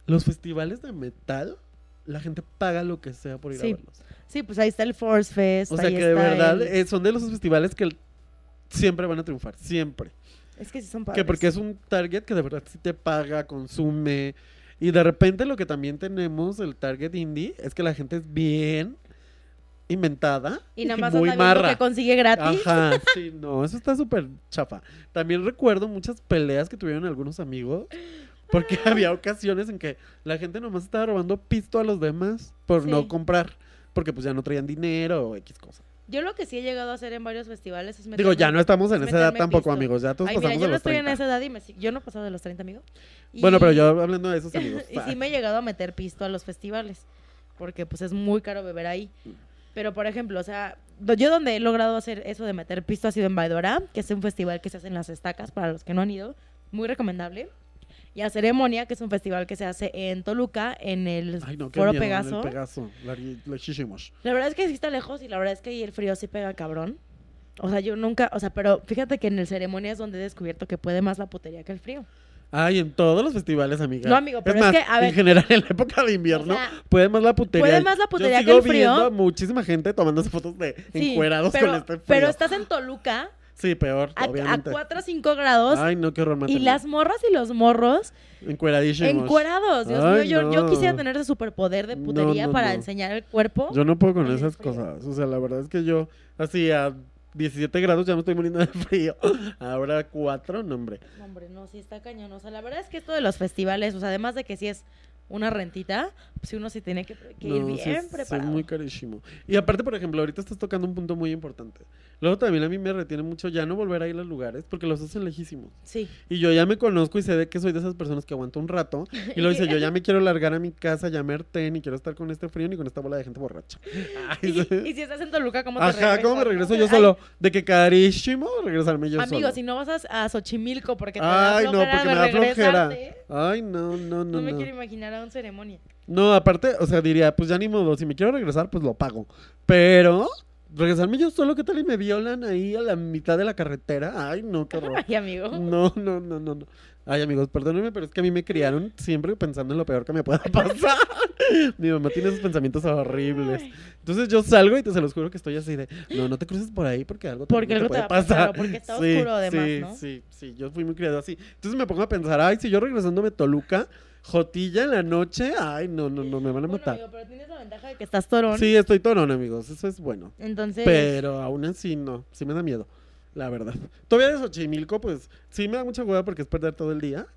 B: los festivales de metal, la gente paga lo que sea por ir
A: Sí.
B: a verlos.
A: Sí, pues ahí está el Force Fest.
B: O sea
A: ahí
B: que de verdad
A: el-
B: eh, son de los festivales que el- siempre van a triunfar, siempre.
A: Es que sí son padres.
B: Que porque es un target que de verdad sí te paga, consume. Y de repente lo que también tenemos, el target indie, es que la gente es bien inventada
A: Y nada más
B: muy
A: anda
B: marra.
A: que consigue gratis.
B: Ajá, *laughs* sí, no, eso está súper chafa. También recuerdo muchas peleas que tuvieron algunos amigos. Porque había ocasiones en que la gente nomás estaba robando pisto a los demás por
A: Sí.
B: no comprar. Porque pues ya no traían dinero o X cosa.
A: Yo lo que sí he llegado a hacer en varios festivales es
B: Digo,
A: meterme-
B: ya no estamos en
A: es
B: esa edad tampoco,
A: pisto.
B: amigos. Ya todos
A: Ay, mira,
B: pasamos
A: yo
B: de
A: no
B: los
A: estoy
B: 30.
A: en esa edad y me yo no he pasado de los 30, amigo.
B: Bueno,
A: Y-
B: pero yo hablando de esos amigos. *laughs*
A: y sí me he llegado a meter pisto a los festivales, porque pues es muy caro beber ahí. Pero, por ejemplo, o sea, yo donde he logrado hacer eso de meter pisto ha sido en Baidora, que es un festival que se hace en las estacas, para los que no han ido, muy recomendable. Y a Ceremonia, que es un festival que se hace en Toluca, en el
B: Ay, no,
A: Foro
B: miedo, en
A: Pegaso.
B: El Pegaso. Largui- lejísimos.
A: La verdad es que sí está lejos y la verdad es que ahí el frío sí pega cabrón. O sea, yo nunca, o sea, pero fíjate que en el ceremonia es donde he descubierto que puede más la putería que el frío.
B: Ay, en todos los festivales, amiga.
A: No, amigo, pero es
B: más,
A: que, a ver-
B: en general, en la época de invierno,
A: O sea,
B: puede más la putería.
A: puede más la putería
B: Yo
A: que el frío.
B: viendo a muchísima gente tomándose fotos de
A: Sí,
B: encuerados
A: pero,
B: con este frío.
A: pero estás en Toluca
B: Sí, peor,
A: a, a
B: obviamente.
A: 4 o 5 grados
B: Ay, no, qué horror,
A: y las morras y los morros
B: Encueradísimos.
A: encuerados. Dios
B: Ay,
A: mío, yo, yo
B: no.
A: quisiera tener ese superpoder de putería
B: no,
A: para enseñar el cuerpo.
B: Yo no puedo con esas
A: frío.
B: cosas. O sea, la verdad es que yo, así a 17 grados ya me estoy muriendo de *laughs* frío. Ahora a 4, no, hombre.
A: No, Hombre, no, sí está cañón. O sea, la verdad es que esto de los festivales, o sea, además de que sí es una rentita, pues sí uno sí tiene que, que ir
B: No,
A: bien
B: es-
A: preparado.
B: es muy carísimo. Y aparte, por ejemplo, ahorita estás tocando un punto muy importante. Luego también a mí me retiene mucho ya no volver a ir a los lugares porque los hacen lejísimos.
A: Sí.
B: Y yo ya me conozco y sé de que soy de esas personas que aguanto un rato. Y lo dice, yo ya me quiero largar a mi casa, ya me harté, ni quiero estar con este frío ni con esta bola de gente borracha. *laughs* Ay,
A: Y, y si estás en Toluca, ¿cómo te
B: Ajá, ¿cómo me regreso yo
A: Ay,
B: solo? De que carísimo regresarme yo
A: Amigo,
B: solo.
A: si no vas a, a Xochimilco porque te
B: Ay,
A: da
B: no,
A: flojera
B: porque
A: de
B: me da flojera. Ay, no, no, no,
A: No, me
B: no.
A: quiero imaginar un ceremonia.
B: No, aparte, o sea, diría, pues ya ni modo, si me quiero regresar, pues lo pago. Pero, regresarme yo solo, ¿qué tal? Y me violan ahí a la mitad de la carretera. Ay, no, qué horror.
A: Ay, amigo.
B: No, no, no, no, no. Ay, amigos, perdónenme, pero es que a mí me criaron siempre pensando en lo peor que me pueda *laughs* pasar. Mi mamá tiene esos pensamientos horribles. Entonces yo salgo y te se los juro que estoy así de, no, no te cruces por ahí porque algo
A: Porque
B: terrible
A: algo te va a pasar, porque está oscuro además,
B: sí,
A: ¿no?
B: Sí, sí, yo fui muy criado así. Entonces me pongo a pensar, ay, si yo regresándome Toluca, Jotilla en la noche, ay, no, no, no, me van a
A: Bueno,
B: matar.
A: amigo, pero tienes la ventaja de que estás torón.
B: Sí, estoy torón, amigos, eso es bueno.
A: Entonces,
B: Pero aún así no, sí me da miedo, la verdad. Todavía de Xochimilco, pues sí me da mucha hueva porque es perder todo el día.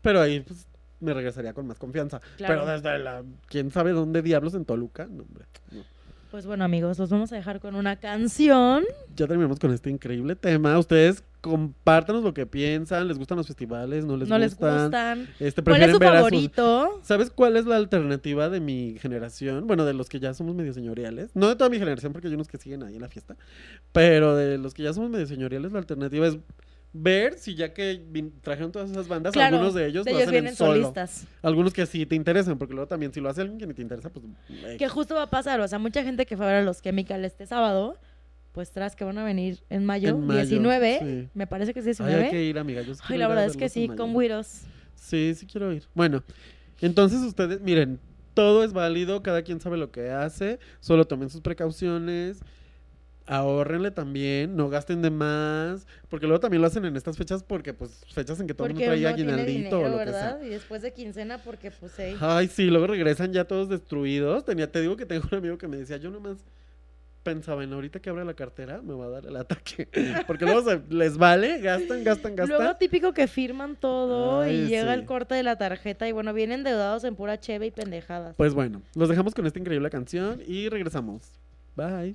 B: Pero ahí, pues, me regresaría con más confianza.
A: Claro.
B: Pero desde la, quién sabe dónde diablos en Toluca, no, hombre. no.
A: Pues bueno, amigos, los vamos a dejar con una canción.
B: Ya terminamos con este increíble tema. Ustedes compártanos lo que piensan, les gustan los festivales, no les
A: no les
B: gustan.
A: gustan.
B: Este,
A: ¿Cuál es su
B: sus-
A: favorito?
B: ¿Sabes cuál es la alternativa de mi generación? Bueno, de los que ya somos medio señoriales. No de toda mi generación, porque hay unos que siguen ahí en la fiesta. Pero de los que ya somos medio señoriales, la alternativa es ver si ya que trajeron todas esas bandas,
A: Claro,
B: algunos de ellos
A: de
B: lo
A: ellos
B: hacen
A: vienen
B: en solo.
A: solistas.
B: Algunos que sí te interesan, porque luego también si lo hace alguien que ni te interesa, pues... eh,
A: Que justo va a pasar, o sea, mucha gente que fue a ver a los Chemical este sábado, pues tras que van a venir en mayo,
B: En mayo,
A: 19,
B: sí.
A: me parece que es
B: Ay,
A: 19.
B: hay que ir, amiga. Yo sí
A: Ay, la verdad es que sí, con Wiros.
B: Sí, sí quiero ir. Bueno, entonces ustedes, miren, todo es válido, cada quien sabe lo que hace, solo tomen sus precauciones, ahorrenle también, no gasten de más, porque luego también lo hacen en estas fechas porque pues fechas en que todo el mundo
A: tiene
B: aguinaldito o lo que
A: ¿verdad?
B: sea.
A: Y después de quincena, porque pues, hey,
B: Ay, sí, luego regresan ya todos destruidos. Tenía, te digo que tengo un amigo que me decía, yo nomás pensaba en ahorita que abra la cartera me va a dar el ataque. *laughs* Porque luego se les vale, gastan, gastan, gastan.
A: Luego típico que firman todo
B: Ay,
A: y llega el corte de la tarjeta y bueno, vienen endeudados en pura cheve y pendejadas.
B: Pues bueno, los dejamos con esta increíble canción y regresamos. Bye.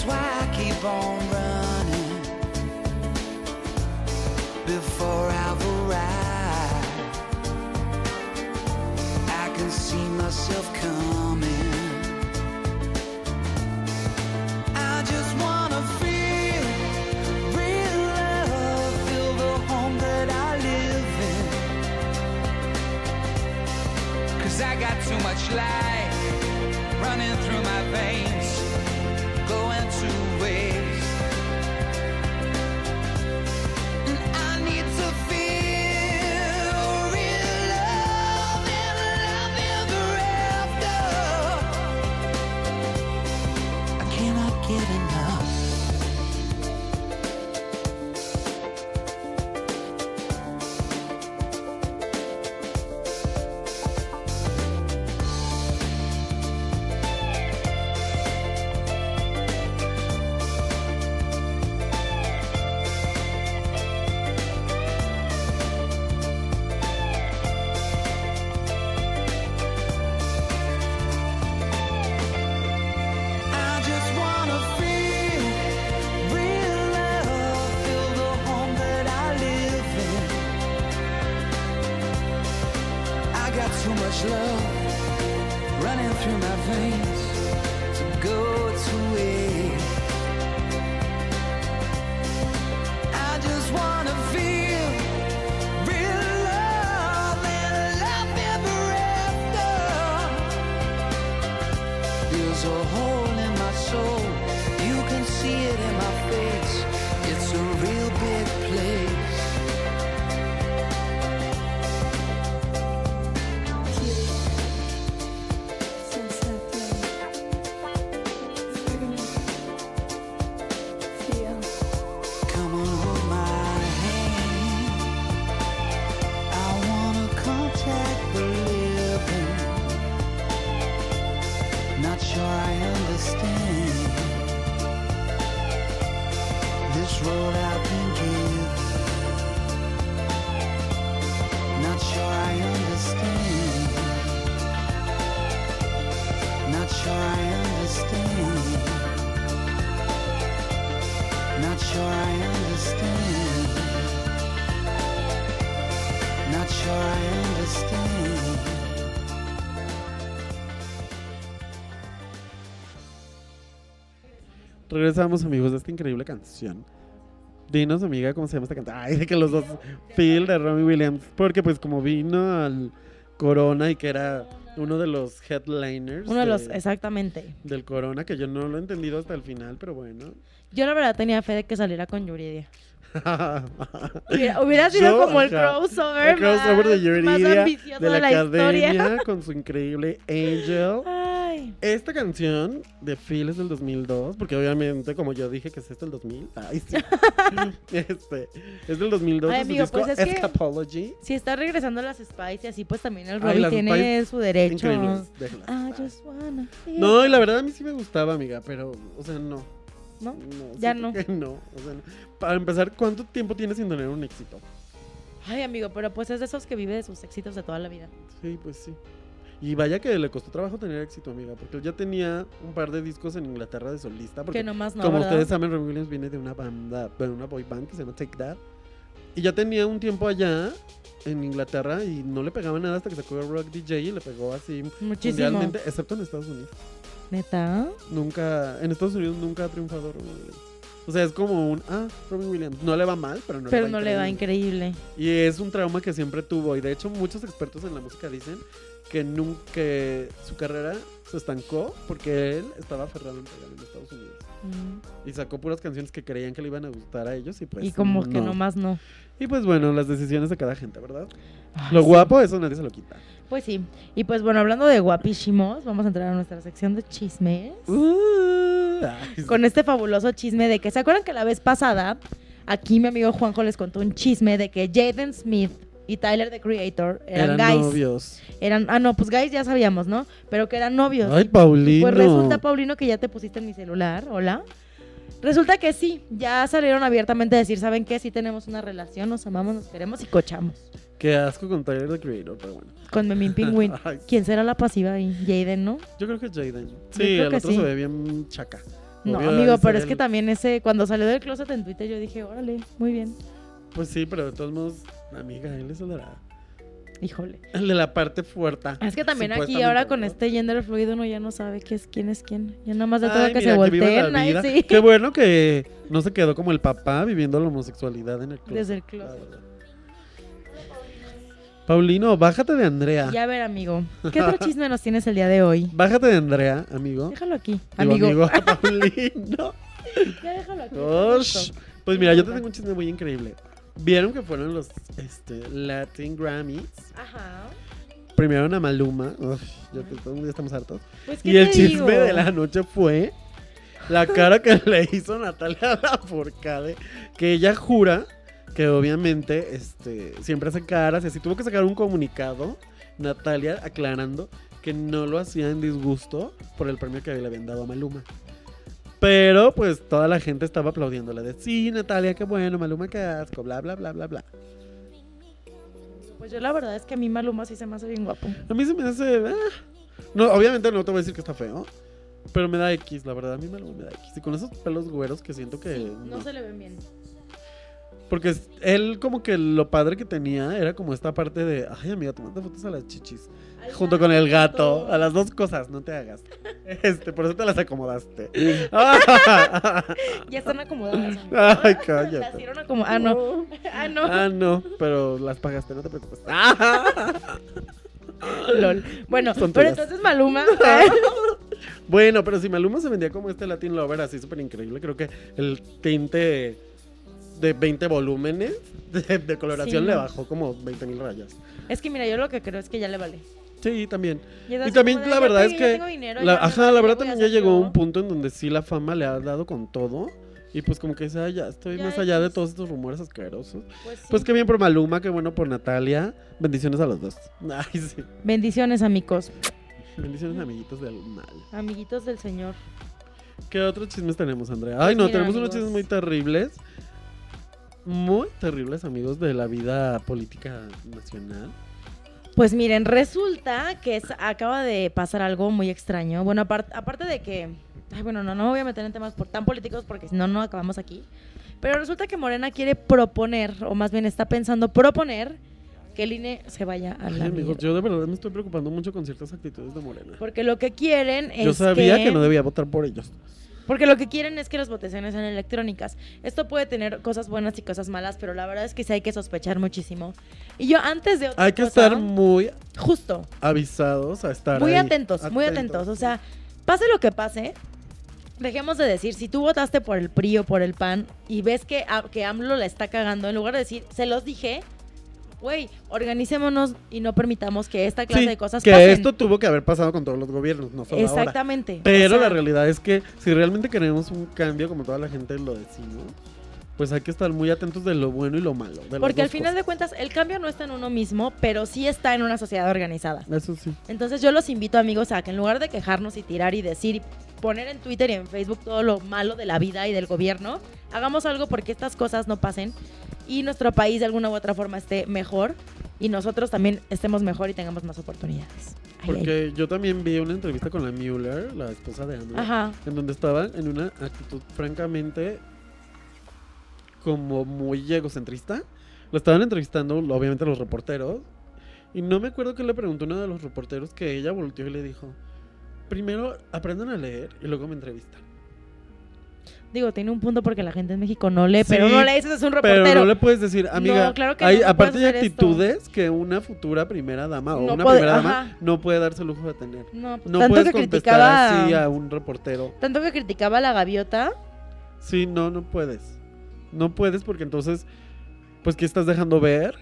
C: That's why I keep on running before I've arrived. I can see myself coming. I just wanna feel real love, feel the home that I live in. Cause I got too much life running through my veins,
B: Regresamos, amigos, de esta increíble canción. Dinos, amiga, ¿cómo se llama esta canción? Ay, de *laughs* que los dos. Phil de Robbie Williams. Porque, pues, como vino al Corona y que era uno de los headliners
A: Uno de los, exactamente.
B: del Corona, que yo no lo he entendido hasta el final, pero bueno.
A: Yo la verdad tenía fe de que saliera con Yuridia. *laughs* Hubiera, hubiera sido
B: Yo,
A: como el
B: ajá,
A: crossover,
B: El crossover de
A: más, más
B: Yuridia
A: ambicioso
B: de la,
A: historia.
B: academia *laughs* con su increíble Angel.
A: Ay,
B: Esta canción de Phil es del 2002, porque obviamente, como yo dije que es este el 2000, ay, sí. *laughs* este, es del 2002,
A: Ay,
B: de
A: amigo,
B: disco
A: pues es que-
B: Escapology.
A: si está regresando a las Spice y así, pues también el Robbie tiene su derecho.
B: Increíbles, déjalas.
A: I just wanna
B: No, y la verdad a mí sí me gustaba, amiga, pero, o sea, no.
A: ¿No?
B: no
A: Ya no.
B: no, o sea, no. Para empezar, ¿cuánto tiempo tienes sin tener un éxito?
A: Ay, amigo, pero pues es de esos que vive de sus éxitos de toda la vida.
B: Sí, pues sí. Y vaya que le costó trabajo tener éxito, amiga, porque él ya tenía un par de discos en Inglaterra de solista. Porque
A: que nomás no,
B: como
A: ¿verdad?
B: ustedes saben, Robin Williams viene de una banda, bueno, una boy band que se llama Take That. Y ya tenía un tiempo allá en Inglaterra y no le pegaba nada hasta que sacó Rock DJ y le pegó así
A: Muchísimo.
B: mundialmente, excepto en Estados Unidos.
A: ¿Neta?
B: Nunca, en Estados Unidos nunca ha triunfado Robin Williams. O sea, es como un, ah, Robin Williams. No le va mal, pero no
A: Pero
B: le va
A: no le va increíble.
B: Y es un trauma que siempre tuvo. Y de hecho, muchos expertos en la música dicen que nunca que su carrera se estancó porque él estaba aferrado en pegar en Estados Unidos.
A: Mm.
B: Y sacó puras canciones que creían que le iban a gustar a ellos y pues
A: y como que
B: no.
A: nomás no.
B: Y pues bueno, las decisiones de cada gente, ¿verdad?
A: Ay,
B: Lo
A: sí.
B: guapo, eso nadie se lo quita.
A: Pues sí. Y pues bueno, hablando de guapísimos, vamos a entrar a nuestra sección de chismes.
B: Uh, ay,
A: Con este fabuloso chisme de que, ¿se acuerdan que la vez pasada, aquí mi amigo Juanjo les contó un chisme de que Jaden Smith y Tyler, the Creator, eran,
B: eran
A: guys.
B: novios.
A: Eran, ah, no, pues guys ya sabíamos, ¿no? Pero que eran novios.
B: Ay, Paulino.
A: Pues resulta, Paulino, que ya te pusiste en mi celular. Hola. Resulta que sí, ya salieron abiertamente a decir, ¿saben qué? Sí tenemos una relación, nos amamos, nos queremos y cochamos.
B: Qué asco con Tyler, the Creator, pero bueno.
A: Con Memín. *laughs*
B: Ay,
A: ¿Quién será la pasiva ahí? Jaden, ¿no?
B: Yo creo que es Jaden. Sí, el otro
A: sí.
B: se ve bien chaca.
A: No,
B: Obvio,
A: amigo, pero es que también ese, cuando salió del closet en Twitter, yo dije, órale, muy bien.
B: Pues sí, pero de todos modos, amiga, él es la,
A: Híjole.
B: el de la parte fuerte.
A: Es que también aquí ahora con este gender fluido uno ya no sabe qué es quién es quién. Ya nada más de todo
B: Ay,
A: que
B: mira,
A: se volteen. Ay,
B: vida.
A: sí.
B: Qué bueno que no se quedó como el papá viviendo la homosexualidad en el closet.
A: Desde el closet.
B: verdad. Paulino, bájate de Andrea.
A: Ya a ver, amigo. ¿Qué *laughs* otro chisme nos tienes el día de hoy?
B: Bájate de Andrea, amigo.
A: Déjalo aquí.
B: Digo,
A: Amigo. *laughs* *laughs*
B: Paulino.
A: Ya déjalo aquí.
B: Osh. Pues mira, yo te tengo un chisme muy increíble. ¿Vieron que fueron los este, Latin Grammys?
A: Ajá.
B: Premiaron a Maluma. Uf, ya, te- todos ya estamos hartos.
A: Pues, ¿qué
B: Y el chisme
A: digo?
B: de la noche fue la cara que le hizo Natalia *laughs* Lafourcade, que ella jura que obviamente este, siempre hace caras y así tuvo que sacar un comunicado, Natalia aclarando que no lo hacía en disgusto por el premio que le habían dado a Maluma. Pero pues toda la gente estaba aplaudiéndole de sí, Natalia, qué bueno, Maluma, qué asco, bla, bla, bla, bla, bla.
A: Pues yo la verdad es que a mí Maluma sí se me hace bien guapo.
B: A mí se me hace... ah. No, obviamente no te voy a decir que está feo, pero me da X, la verdad, a mí Maluma me da X. Y con esos pelos güeros que siento que...
A: Sí, no
B: no.
A: se le ven bien.
B: Porque él como que lo padre que tenía era como esta parte de, ay amiga, tomando fotos a las chichis. Junto con el gato, a las dos cosas, no te hagas. *laughs* Este, por eso te las acomodaste.
A: Ya están acomodadas. *laughs* amigo.
B: Ay, *laughs*
A: Las
B: cállate.
A: dieron acomo- Ah, no. Ah, no.
B: Ah, no, pero las pagaste, no te preocupes.
A: Lol. Bueno,
B: Son
A: pero
B: tuyas.
A: entonces Maluma.
B: Bueno, pero si Maluma se vendía como este Latin Lover así súper increíble, creo que el tinte de 20 volúmenes de, de coloración
A: Sí,
B: le bajó como 20 mil rayas.
A: es que mira, yo lo que creo es que ya le vale.
B: Sí, también.
A: Y, es
B: Y también
A: de,
B: la verdad es que
A: dinero,
B: La- ajá, la verdad también ya llegó un punto en donde sí la fama le ha dado con todo. Y pues como que dice, "Ay, ya estoy
A: Ya
B: más allá de
A: X.
B: todos estos rumores asquerosos.
A: Pues, sí.
B: Pues qué bien por Maluma, qué bueno por Natalia. Bendiciones a los dos. *laughs* Ay, sí.
A: Bendiciones, amigos.
B: Bendiciones amiguitos del mal.
A: Amiguitos del Señor.
B: ¿Qué otros chismes tenemos, Andrea?
A: Pues
B: Ay, no,
A: mira,
B: tenemos unos
A: amigos.
B: chismes muy terribles. Muy terribles, amigos, de la vida política nacional.
A: Pues miren, resulta que es- acaba de pasar algo muy extraño. Bueno, apar- aparte de que. Ay, bueno, no, no me voy a meter en temas por, tan políticos porque si no, no acabamos aquí. Pero resulta que Morena quiere proponer, o más bien está pensando proponer, que el INE se vaya a
B: Ay,
A: la
B: amigos,
A: mierda.
B: yo de verdad me estoy preocupando mucho con ciertas actitudes de Morena.
A: Porque lo que quieren es
B: Yo sabía
A: que,
B: que no debía votar por ellos.
A: Porque lo que quieren es que las votaciones sean electrónicas. Esto puede tener cosas buenas y cosas malas, pero la verdad es que sí hay que sospechar muchísimo. Y yo antes de otra
B: Hay que
A: cosa,
B: estar muy
A: justo,
B: avisados a estar
A: muy
B: ahí.
A: atentos, muy atentos. O sea, pase lo que pase, dejemos de decir, si tú votaste por el PRI o por el PAN y ves que, que AMLO la está cagando, en lugar de decir, se los dije, güey, organicémonos y no permitamos que esta clase
B: Sí,
A: de cosas
B: que
A: pasen.
B: esto tuvo que haber pasado con todos los gobiernos, no solo ahora.
A: Exactamente.
B: Pero
A: O sea,
B: la realidad es que si realmente queremos un cambio, como toda la gente lo decimos, pues hay que estar muy atentos de lo bueno y lo malo. de
A: Porque al final de cuentas, el cambio no está en uno mismo, pero sí está en una sociedad organizada.
B: Eso sí.
A: Entonces yo los invito, amigos, a que en lugar de quejarnos y tirar y decir y poner en Twitter y en Facebook todo lo malo de la vida y del gobierno, hagamos algo porque estas cosas no pasen y nuestro país de alguna u otra forma esté mejor. y nosotros también estemos mejor y tengamos más oportunidades. Ay, ay.
B: Porque yo también vi una entrevista con la Mueller, la esposa de Andrew,
A: Ajá.
B: en donde estaba en una actitud francamente como muy egocentrista. Lo estaban entrevistando, obviamente, los reporteros. Y no me acuerdo que le preguntó uno de los reporteros que ella volteó y le dijo: Primero aprendan a leer y luego me entrevistan.
A: Digo, tiene un punto porque la gente en México no lee,
B: Sí,
A: pero no le dices es un
B: Pero
A: reportero.
B: no le puedes decir, amiga,
A: No, claro que
B: hay,
A: no, no
B: aparte
A: esto.
B: actitudes que una futura primera dama o
A: No
B: una
A: puede-
B: primera dama no puede darse el lujo de tener.
A: No, pues,
B: No
A: tanto
B: puedes
A: que
B: contestar
A: criticaba
B: así a un reportero.
A: tanto que criticaba a la gaviota.
B: Sí, no, no puedes. No puedes porque entonces, pues, ¿qué estás dejando ver?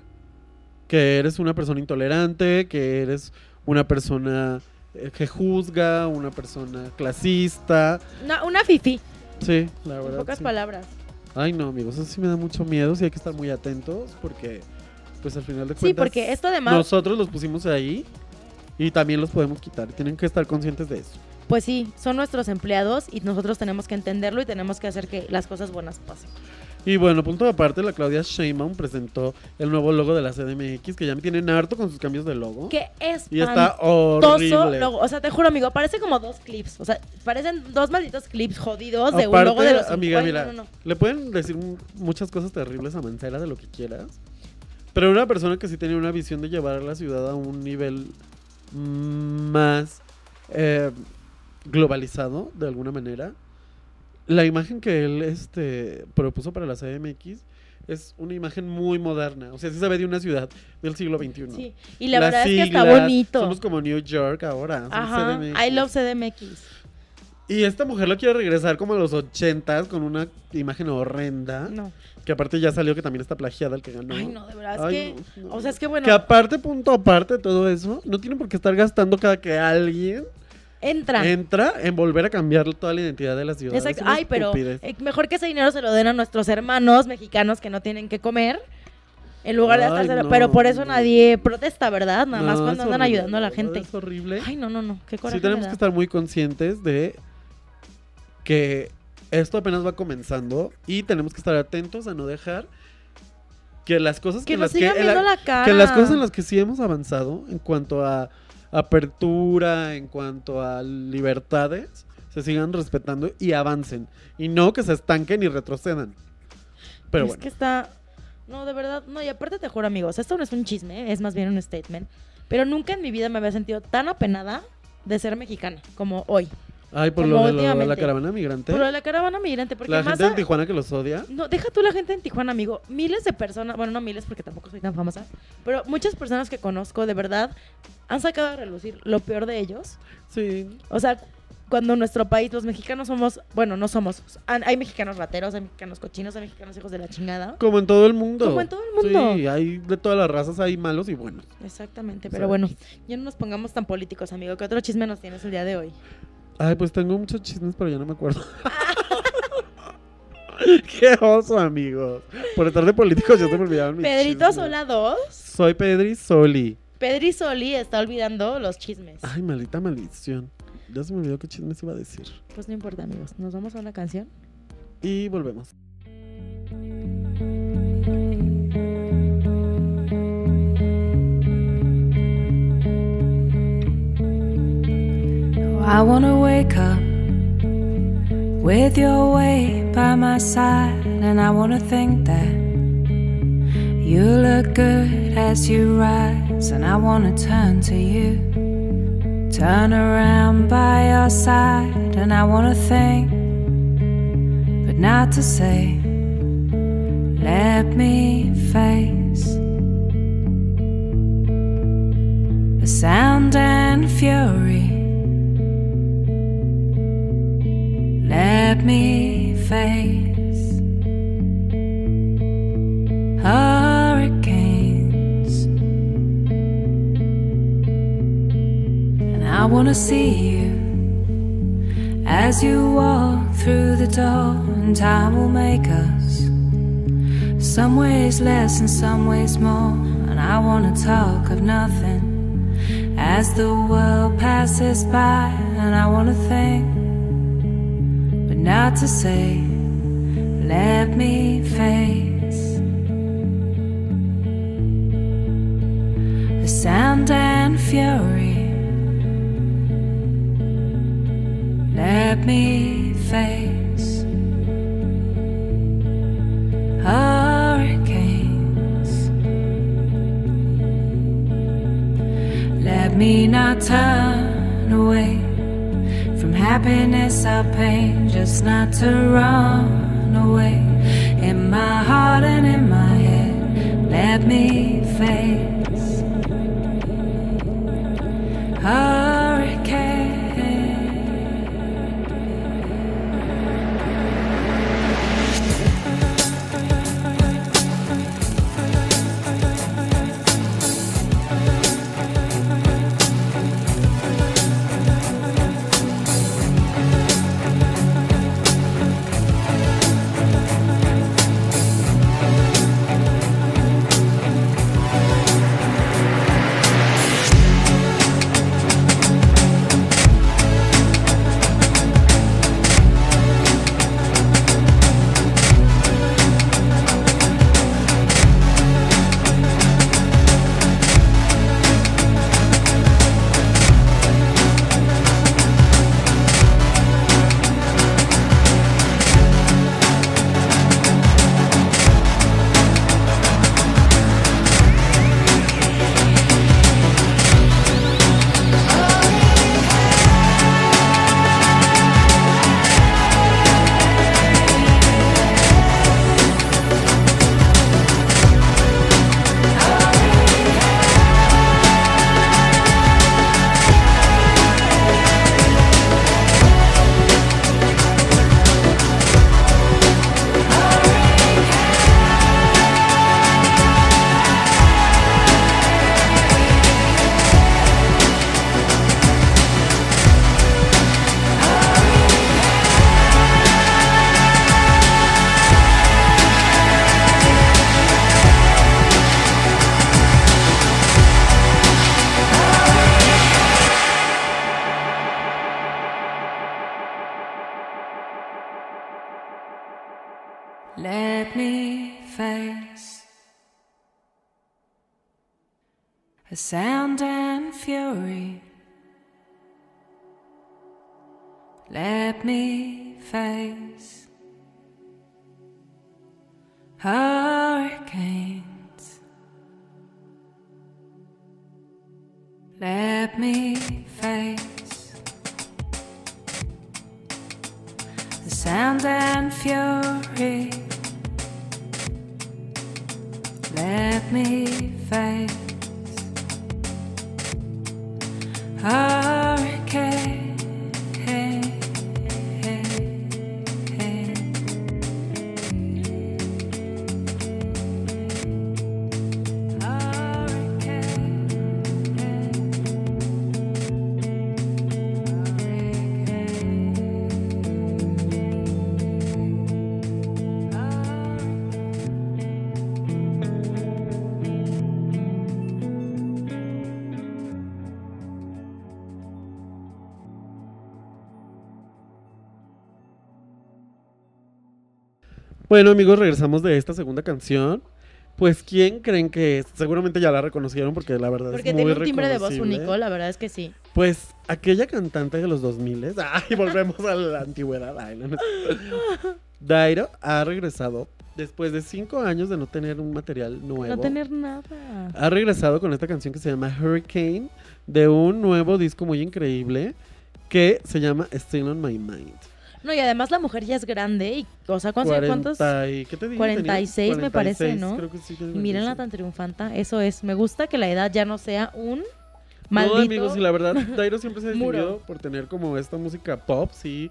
B: Que eres una persona intolerante, que eres una persona eh, que juzga, una persona clasista.
A: Una, una fifi,
B: Sí, la
A: en
B: verdad.
A: pocas
B: sí.
A: palabras.
B: Ay, no, amigos, eso sí me da mucho miedo. Sí hay que estar muy atentos porque, pues, al final de cuentas...
A: Sí, porque esto además,
B: Nosotros los pusimos ahí y también los podemos quitar. Tienen que estar conscientes de eso.
A: pues sí, son nuestros empleados y nosotros tenemos que entenderlo y tenemos que hacer que las cosas buenas pasen.
B: Y bueno, punto aparte, la Claudia Sheinbaum presentó el nuevo logo de la CDMX, que ya me tienen harto con sus cambios de logo.
A: Que es
B: Y está horrible.
A: logo. O sea, te juro, amigo, parece como dos clips. O sea, parecen dos malditos clips jodidos de un
B: Aparte,
A: logo de los
B: amiga, mira,
A: no, no, no.
B: le pueden decir mu- muchas cosas terribles a Mancera de lo que quieras. Pero una persona que sí tenía una visión de llevar a la ciudad a un nivel más eh, globalizado, de alguna manera. La imagen que él este, propuso para la CMX es una imagen muy moderna. O sea, sí se ve de una ciudad del siglo XXI.
A: Sí, y la
B: Las
A: verdad es que está bonito.
B: Somos como New York ahora.
A: Ajá,
B: CDMX.
A: I love CDMX.
B: Y esta mujer lo quiere regresar como a los ochentas con una imagen horrenda.
A: No.
B: Que aparte ya salió que también está plagiada el que ganó.
A: Ay, no, de verdad, es que...
B: no, no.
A: O sea, es que bueno,
B: Que aparte, punto aparte de todo eso, no tienen por qué estar gastando cada que alguien
A: entra.
B: entra en volver a cambiar toda la identidad de la ciudad.
A: Exacto. Ay, pero eh, mejor que ese dinero se lo den a nuestros hermanos mexicanos que no tienen que comer. En lugar de
B: Ay, no,
A: Pero por eso
B: no.
A: nadie protesta, ¿verdad? Nada más cuando andan
B: horrible,
A: ayudando a la gente.
B: Es horrible.
A: Ay, no, no, no. Qué coraje.
B: sí tenemos que estar muy conscientes de que esto apenas va comenzando y tenemos que estar atentos a no dejar que las cosas
A: Que nos
B: las que, la-
A: la cara.
B: que las cosas en las que sí hemos avanzado en cuanto a apertura, en cuanto a libertades, se sigan respetando y avancen y no que se estanquen y retrocedan. Pero
A: es
B: bueno,
A: que está. No, de verdad. No, y aparte te juro, amigos, esto no es un chisme, es más bien un statement. Pero nunca en mi vida me había sentido tan apenada de ser mexicana como hoy.
B: Ay por lo de, la caravana migrante,
A: Por lo de la caravana migrante, porque
B: la gente en Tijuana que los odia.
A: No, deja tú la gente en Tijuana, amigo. Miles de personas, bueno, no miles porque tampoco soy tan famosa, pero muchas personas que conozco de verdad han sacado a relucir lo peor de ellos.
B: Sí,
A: O sea, cuando en nuestro país los mexicanos somos, bueno, no somos, hay mexicanos rateros, hay mexicanos cochinos, hay mexicanos hijos de la chingada.
B: como en todo el mundo.
A: Como en todo el mundo.
B: Sí, hay de todas las razas, hay malos y buenos.
A: Exactamente, pero bueno, ya no nos pongamos tan políticos, amigo. ¿Qué otro chisme nos tienes el día de hoy?
B: Ay, pues tengo muchos chismes, pero ya no me acuerdo. *laughs* Qué oso, amigos. Por estar de políticos ya se me olvidaron mis
A: Pedrito
B: chismes.
A: Sola 2.
B: Soy Pedri Soli.
A: Pedri Soli está olvidando los chismes.
B: Ay, maldita maldición. Ya se me olvidó qué chismes iba a decir.
A: Pues no importa, amigos. Nos vamos a una canción.
B: Y volvemos.
D: I wanna wake up with your weight by my side, and I wanna think that you look good as you rise, and I wanna turn to you, turn around by your side, and I wanna think, but not to say, let me face the sound and fury. Let me face hurricanes, and I wanna see you as you walk through the door, and time will make us some ways less and some ways more. And I wanna talk of nothing as the world passes by, and I wanna think not to say, let me face the sound and fury. Let me face hurricanes. Let me not turn away happiness or pain, just not to run away. In my heart and in my head, let me face hurricane. Fury. Let me face hurricanes. Let me face the sound and fury. Let me face hurricane.
B: Bueno, amigos, regresamos de esta segunda canción. Pues, ¿quién creen que es? Seguramente ya la reconocieron porque la verdad
A: Porque
B: es muy
A: tiene un timbre de voz único, la verdad es que sí.
B: Pues, aquella cantante de los 2000 *laughs* Ay, volvemos a la antigüedad. Ay, no, no. Dairo ha regresado después de cinco años de no tener un material nuevo.
A: No tener nada.
B: Ha regresado con esta canción que se llama Hurricane de un nuevo disco muy increíble que se llama Still on My Mind.
A: No, y además la mujer ya es grande y, o sea, ¿cuántos? cuántos?
B: 40 y- ¿qué te digo?
A: 46 me parece, ¿no?
B: Creo que sí, tiene
A: Y mírenla
B: 46.
A: tan triunfanta. Eso es. Me gusta que la edad ya no sea un
B: No,
A: maldito.
B: amigos, y la verdad, *laughs* Dairo siempre se ha distinguido por tener como esta música pop, sí,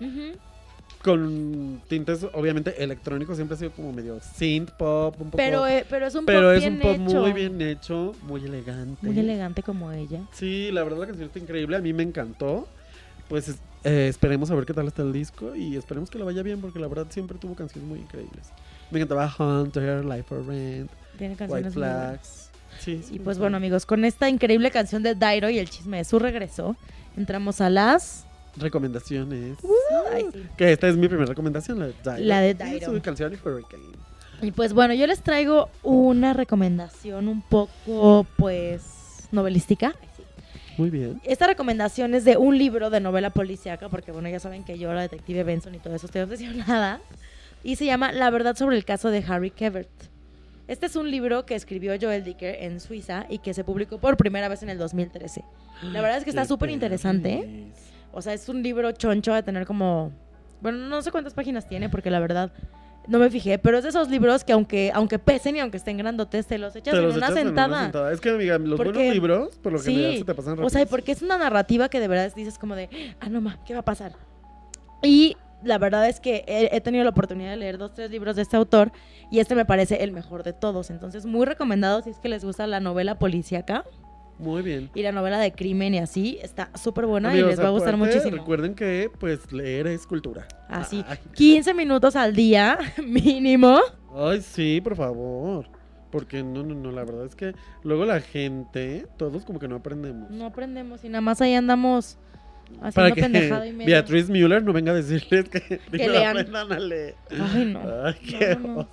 B: con tintes, obviamente, electrónicos, siempre ha sido como medio synth pop, un poco...
A: Pero, eh, pero es un
B: pero
A: pop
B: es un pop
A: hecho.
B: muy bien hecho, muy elegante.
A: Muy elegante como ella.
B: Sí, la verdad la canción está increíble, a mí me encantó. Pues es- eh, esperemos a ver qué tal está el disco y esperemos que le vaya bien porque la verdad siempre tuvo canciones muy increíbles. Me encantaba Hunter, Life for Rent,
A: Tiene
B: White. Flags. Sí,
A: Y pues bueno, amigos, con esta increíble canción de Dairo y el chisme de su regreso, entramos a las.
B: Recomendaciones.
A: Ay, sí.
B: Que esta es mi primera recomendación, la de Dairo.
A: La de
B: Y
A: Dairo.
B: Su canción Hurricane.
A: Y pues bueno, yo les traigo una recomendación un poco, pues. novelística.
B: Muy bien.
A: Esta recomendación es de un libro de novela policíaca, porque bueno, ya saben que yo, la detective Benson y todo eso, estoy obsesionada. Y se llama La verdad sobre el caso de Harry Kevert. Este es un libro que escribió Joel Dicker en Suiza y que se publicó por primera vez en el 2013. La verdad es que está súper interesante. ¿eh? O sea, es un libro choncho de tener como... Bueno, no sé cuántas páginas tiene porque la verdad no me fijé, pero es de esos libros que aunque aunque pesen y aunque estén grandotes, te los echas
B: Te
A: en
B: los
A: una
B: echas en
A: sentada.
B: sentada. Es que, amiga, los
A: Porque-
B: buenos libros, por lo general,
A: Sí,
B: se te pasan rápido.
A: o sea, porque es una narrativa que de verdad dices como de, ah, no, ma, ¿qué va a pasar? Y la verdad es que he, he tenido la oportunidad de leer dos, tres libros de este autor y este me parece el mejor de todos. Entonces, muy recomendado si es que les gusta la novela policíaca
B: Muy bien.
A: y la novela de crimen y así. Está súper buena
B: Amigos,
A: y les va a gustar muchísimo.
B: Recuerden que, pues, leer es cultura.
A: Así,
B: Ay,
A: 15 minutos al día *laughs* mínimo.
B: ay, sí, por favor. Porque no, no, no, la verdad es que luego la gente, todos como que no aprendemos.
A: No aprendemos y nada más ahí andamos
B: Para
A: haciendo
B: que
A: pendejada y media.
B: Beatriz Müller no venga a decirles que, primero *laughs*
A: lean.
B: aprendan a leer.
A: Ay, no.
B: Ay, qué
A: No, no, no.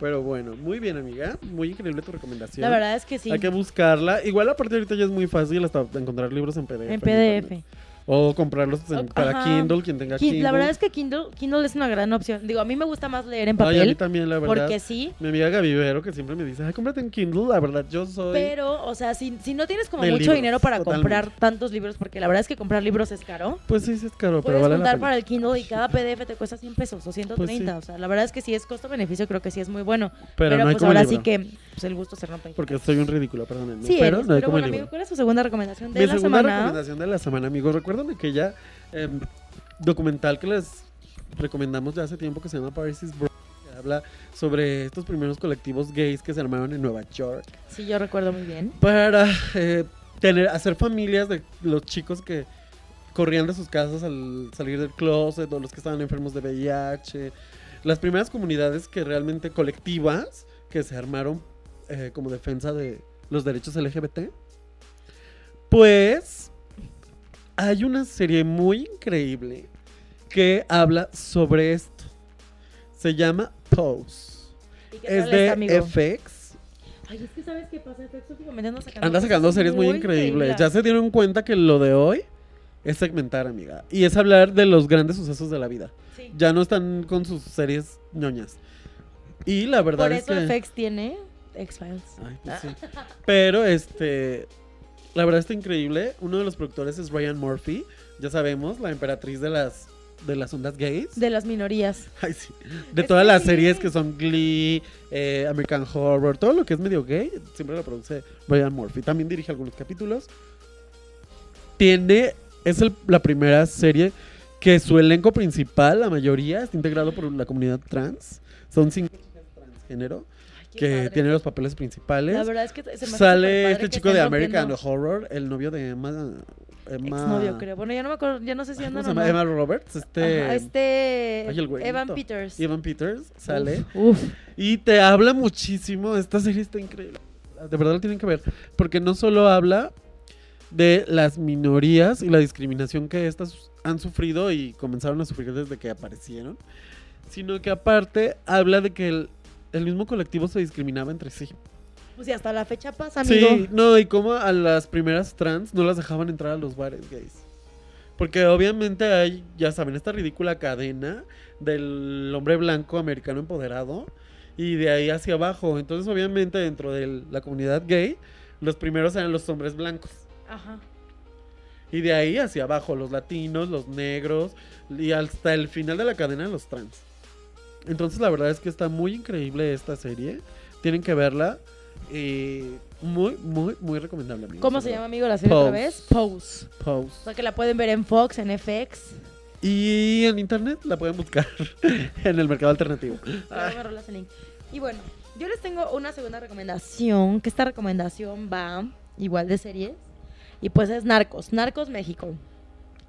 B: Pero bueno, muy bien, amiga. Muy increíble tu recomendación.
A: La verdad es que sí.
B: Hay que buscarla. Igual aparte ahorita ya es muy fácil hasta encontrar libros en PDF.
A: En PDF.
B: O comprarlos en- para
A: ajá.
B: Kindle, quien tenga
A: Ki-
B: Kindle.
A: La verdad es que Kindle, Kindle es una gran opción. Digo, a mí me gusta más leer en
B: Ay, a mí
A: papel.
B: también, la verdad.
A: porque sí.
B: Mi amiga Gaby Vero que siempre me dice, ay, cómprate en Kindle. La verdad, yo soy...
A: Pero, o sea, si, si no tienes como mucho
B: libros,
A: dinero para
B: totalmente.
A: comprar tantos libros, porque la verdad es que comprar libros es caro,
B: Pues sí, sí es caro, pero vale la pena.
A: para el Kindle y cada PDF te cuesta 100 pesos o 130.
B: Pues sí.
A: O sea, la verdad es que si es costo-beneficio, creo que sí es muy bueno.
B: Pero,
A: Pero,
B: no hay
A: pues ahora
B: libro.
A: sí que pues, el gusto se rompe.
B: Porque soy un ridículo, perdónenme.
A: Sí,
B: pero
A: eres,
B: no hay
A: pero
B: como
A: bueno, amigo. ¿cuál es su segunda recomendación de
B: Mi
A: la
B: segunda
A: semana?
B: recomendación de la semana, amigos. Recuerden aquella em, documental que les recomendamos ya hace tiempo que se llama Paris is Broken, que habla sobre estos primeros colectivos gays que se armaron en Nueva York
A: Sí, yo recuerdo muy bien.
B: para eh, tener, hacer familias de los chicos que corrían de sus casas al salir del closet o los que estaban enfermos de VIH. Las primeras comunidades que realmente colectivas que se armaron eh, como defensa de los derechos LGBT. Pues hay una serie muy increíble que habla sobre esto. Se llama Pose.
A: ¿Y qué
B: Es
A: tal
B: de
A: amigo?
B: FX.
A: Ay, es que ¿sabes qué pasa? FX últimamente anda sacando,
B: Anda sacando series muy, increíbles. Ya se dieron cuenta que lo de hoy es segmentar, amiga. Y es hablar de los grandes sucesos de la vida.
A: Sí.
B: Ya no están con sus series ñoñas. Y la verdad
A: Por
B: es
A: eso
B: que...
A: FX tiene X-Files.
B: Ay, pues sí. Pero este... La verdad está increíble. Uno de los productores es Ryan Murphy. Ya sabemos, la emperatriz de las, de las ondas gays.
A: De las minorías. *laughs*
B: Ay, sí. De
A: Es
B: todas las
A: sí.
B: series que son Glee, eh, American Horror, todo lo que es medio gay, siempre lo produce Ryan Murphy. También dirige algunos capítulos. Tiene, es el- la primera serie que su elenco principal, la mayoría, está integrado por la comunidad trans. Son cinco chicas transgénero que
A: padre.
B: tienen los papeles principales.
A: La verdad es que se me
B: Sale este chico de American Horror, el novio de Emma. Emma
A: Exnovio, creo. Bueno, ya no me acuerdo, ya no sé si andan
B: ¿Cómo se
A: o
B: llama?
A: no.
B: Emma Roberts. Este.
A: Ajá, este
B: Ay, el güerito.
A: Evan Peters.
B: Evan Peters sale.
A: Uf, uf.
B: Y te habla muchísimo. Esta serie está increíble. De verdad lo tienen que ver. Porque no solo habla de las minorías y la discriminación que estas han sufrido y comenzaron a sufrir desde que aparecieron. Sino que aparte habla de que el, el mismo colectivo se discriminaba entre sí.
A: Pues y hasta la fecha pasa, amigo.
B: Sí, no, y como a las primeras trans no las dejaban entrar a los bares gays. Porque obviamente hay, ya saben, esta ridícula cadena del hombre blanco americano empoderado y de ahí hacia abajo. Entonces, obviamente, dentro de la comunidad gay, los primeros eran los hombres blancos.
A: Ajá.
B: Y de ahí hacia abajo, los latinos, los negros y hasta el final de la cadena, los trans. Entonces, la verdad es que está muy increíble esta serie. Tienen que verla. Muy, muy, muy recomendable. amigos,
A: ¿Cómo se llama, amigo, la serie otra vez? Pose. O
B: Pose.
A: sea, que la pueden ver en Fox, en FX.
B: Y en internet la pueden buscar *laughs* en el mercado alternativo.
A: Y bueno, yo les tengo una segunda recomendación, que esta recomendación va igual de series. Y pues es Narcos, Narcos México.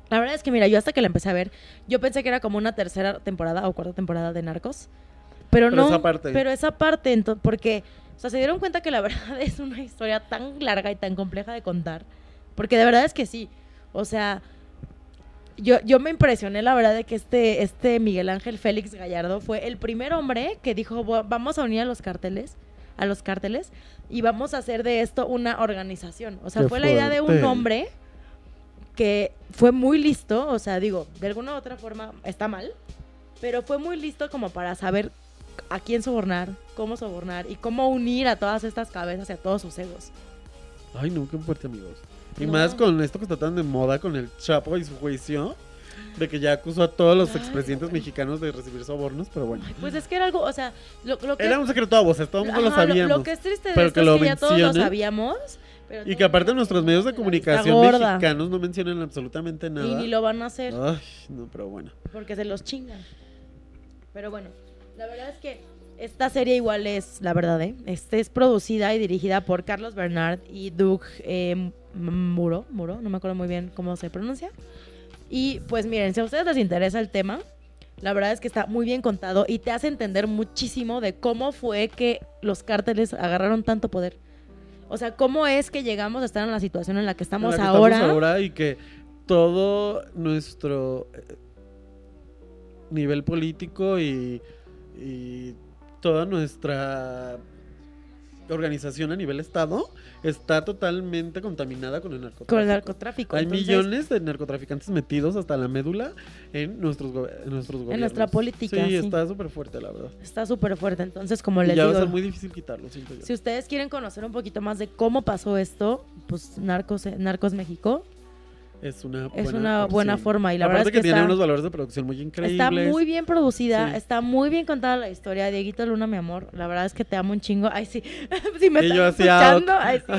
A: La verdad es que, mira, yo hasta que la empecé a ver, yo pensé que era como una tercera temporada o cuarta temporada de Narcos. Pero,
B: Pero
A: no.
B: esa parte.
A: Pero esa parte, ento- porque, o sea, se dieron cuenta que la *laughs* verdad es una historia tan larga y tan compleja de contar. Porque de verdad es que sí. O sea, yo, yo me impresioné, la verdad, de que este, este Miguel Ángel Félix Gallardo fue el primer hombre que dijo, "Va- vamos a unir a los carteles a los cárteles y vamos a hacer de esto una organización. O sea,
B: Qué
A: fue la idea de un
B: fuerte.
A: hombre que fue muy listo, o sea, digo, de alguna u otra forma está mal, pero fue muy listo como para saber a quién sobornar, cómo sobornar y cómo unir a todas estas cabezas y a todos sus egos.
B: Ay, no, qué fuerte, amigos. Y
A: No.
B: más con esto que está tan de moda con el Chapo y su juicio, de que ya acusó a todos los
A: Ay,
B: expresidentes
A: no.
B: mexicanos de recibir sobornos, pero bueno.
A: Ay, pues es que era algo, o sea, lo, lo que...
B: Era un secreto a voces, todo el mundo lo sabíamos.
A: Lo, que es triste de
B: pero
A: esto
B: que
A: es
B: lo
A: que ya todos lo sabíamos. Pero
B: Y que aparte nuestros medios de comunicación mexicanos no mencionan absolutamente
A: Y
B: nada.
A: ni lo van a hacer
B: Ay, no, pero bueno.
A: porque se los chingan. Pero bueno, la verdad es que esta serie igual es, la verdad, ¿eh? Este es producida y dirigida por Carlos Bernard y Doug eh, Muro, Muro, no me acuerdo muy bien cómo se pronuncia. Y pues miren, si a ustedes les interesa el tema, la verdad es que está muy bien contado y te hace entender muchísimo de cómo fue que los cárteles agarraron tanto poder. O sea, cómo es que llegamos a estar en la situación en la que estamos
B: En la que
A: ahora.
B: estamos ahora y que todo nuestro eh, nivel político y, y toda nuestra organización a nivel estado está totalmente contaminada con el narcotráfico.
A: Con el narcotráfico.
B: Hay
A: Entonces,
B: millones de narcotraficantes metidos hasta la médula en nuestros, go- en nuestros gobiernos.
A: nuestra política,
B: Sí,
A: sí.
B: está súper fuerte, la verdad.
A: Está súper fuerte. Entonces, como les
B: ya va a
A: digo,
B: ser muy difícil quitarlo, siento yo.
A: si ustedes quieren conocer un poquito más de cómo pasó esto, pues Narcos, Narcos México
B: Es una
A: es
B: buena
A: una buena forma. Y la
B: Aparte
A: verdad es
B: que,
A: que,
B: tiene
A: está,
B: unos valores de producción muy increíbles.
A: está muy bien producida,
B: Sí.
A: está muy bien contada la historia. Dieguito Luna, mi amor, la verdad es que te amo un chingo. Ay, sí, *laughs* si me
B: Y así, ah,
A: escuchando, ay, sí.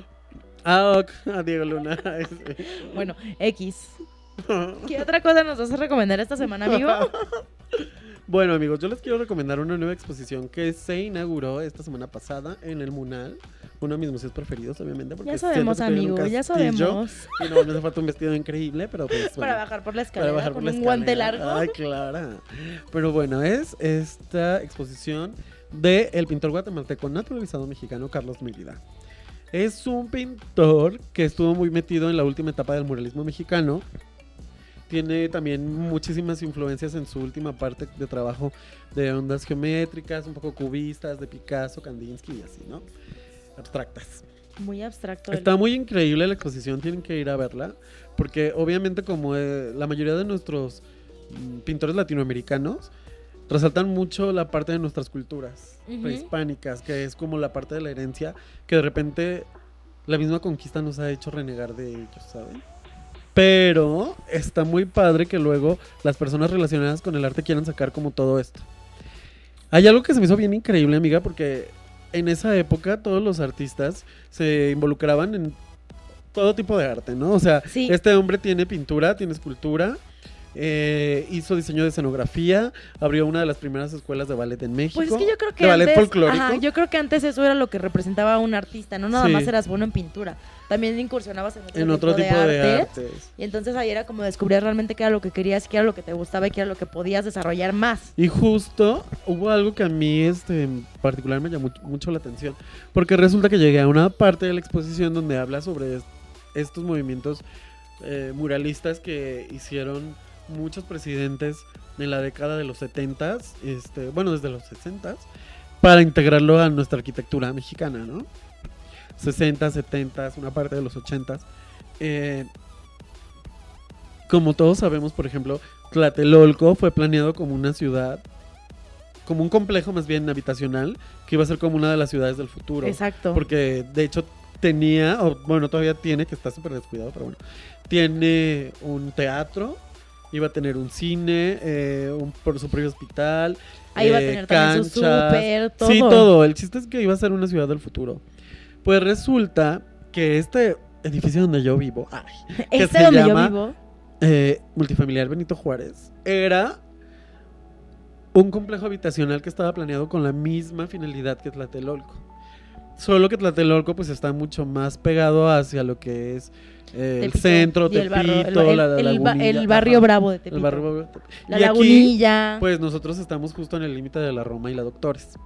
A: *laughs*
B: Ok. Ah, Diego Luna. *laughs* Ay, sí.
A: bueno, X. ¿Qué otra cosa nos vas a recomendar esta semana, amigo?
B: Bueno, amigos, yo les quiero recomendar una nueva exposición que se inauguró esta semana pasada en el Munal. Uno de mis museos preferidos, obviamente. Porque
A: Ya sabemos, amigo, ya sabemos.
B: Y no, hace falta un vestido increíble, pero pues. *laughs*
A: Para bajar por la
B: Para
A: escalera
B: bajar
A: con
B: por la
A: un guante
B: escalera.
A: largo.
B: Ay, clara. Pero bueno, es esta exposición de el pintor guatemalteco naturalizado mexicano Carlos Mérida. Es un pintor que estuvo muy metido en la última etapa del muralismo mexicano. Tiene también muchísimas influencias en su última parte de trabajo de ondas geométricas, un poco cubistas, de Picasso, Kandinsky y así, ¿no? Abstractas.
A: Muy abstracto.
B: Está muy increíble la exposición, tienen que ir a verla, porque obviamente como eh, la mayoría de nuestros mm, pintores latinoamericanos resaltan mucho la parte de nuestras culturas prehispánicas, que es como la parte de la herencia que de repente la misma conquista nos ha hecho renegar de ellos, ¿saben? Pero está muy padre que luego las personas relacionadas con el arte quieran sacar como todo esto. Hay algo que se me hizo bien increíble, amiga, porque en esa época todos los artistas se involucraban en todo tipo de arte, ¿no? O sea,
A: Sí.
B: este hombre tiene pintura, tiene escultura, eh, hizo diseño de escenografía, abrió una de las primeras escuelas de ballet en México.
A: Pues es que yo creo que
B: de
A: antes,
B: folclórico.
A: ajá, yo creo que antes eso era lo que representaba a un artista, no nada
B: Sí.
A: más eras bueno en pintura, también incursionabas en otro,
B: en otro tipo de,
A: arte,
B: artes.
A: y entonces ahí era como descubrir realmente qué era lo que querías, qué era lo que te gustaba y qué era lo que podías desarrollar más.
B: Y justo hubo algo que a mí este, en particular me llamó mucho la atención, porque resulta que llegué a una parte de la exposición donde habla sobre est- estos movimientos eh, muralistas que hicieron muchos presidentes en la década de los 70, este, bueno, desde los 60 para integrarlo a nuestra arquitectura mexicana, ¿no? 60, 70, una parte de los 80. Eh, como todos sabemos, por ejemplo, Tlatelolco fue planeado como una ciudad, como un complejo más bien habitacional, que iba a ser como una de las ciudades del futuro.
A: Exacto.
B: Porque de hecho tenía, o bueno, todavía tiene, que está súper descuidado, pero bueno, tiene un teatro, iba a tener un cine, eh, un, por su propio hospital.
A: ahí va a
B: eh,
A: tener también su
B: canchas.
A: súper, todo.
B: Sí, todo. El chiste es que iba a ser una ciudad del futuro. Pues resulta que este edificio donde yo vivo, ay, *laughs* que
A: Este
B: se
A: donde
B: llama-
A: yo vivo,
B: eh, multifamiliar Benito Juárez, era un complejo habitacional que estaba planeado con la misma finalidad que Tlatelolco. Solo que Tlatelolco pues está mucho más pegado hacia lo que es eh, el
A: Tepito,
B: centro,
A: y el barrio- el-
B: Tepito,
A: el-
B: la
A: el ba- el barrio
B: ajá,
A: bravo de
B: el
A: Tepito.
B: barrio
A: la
B: y aquí,
A: lagunilla.
B: pues nosotros estamos justo en el límite de la Roma y la Doctores.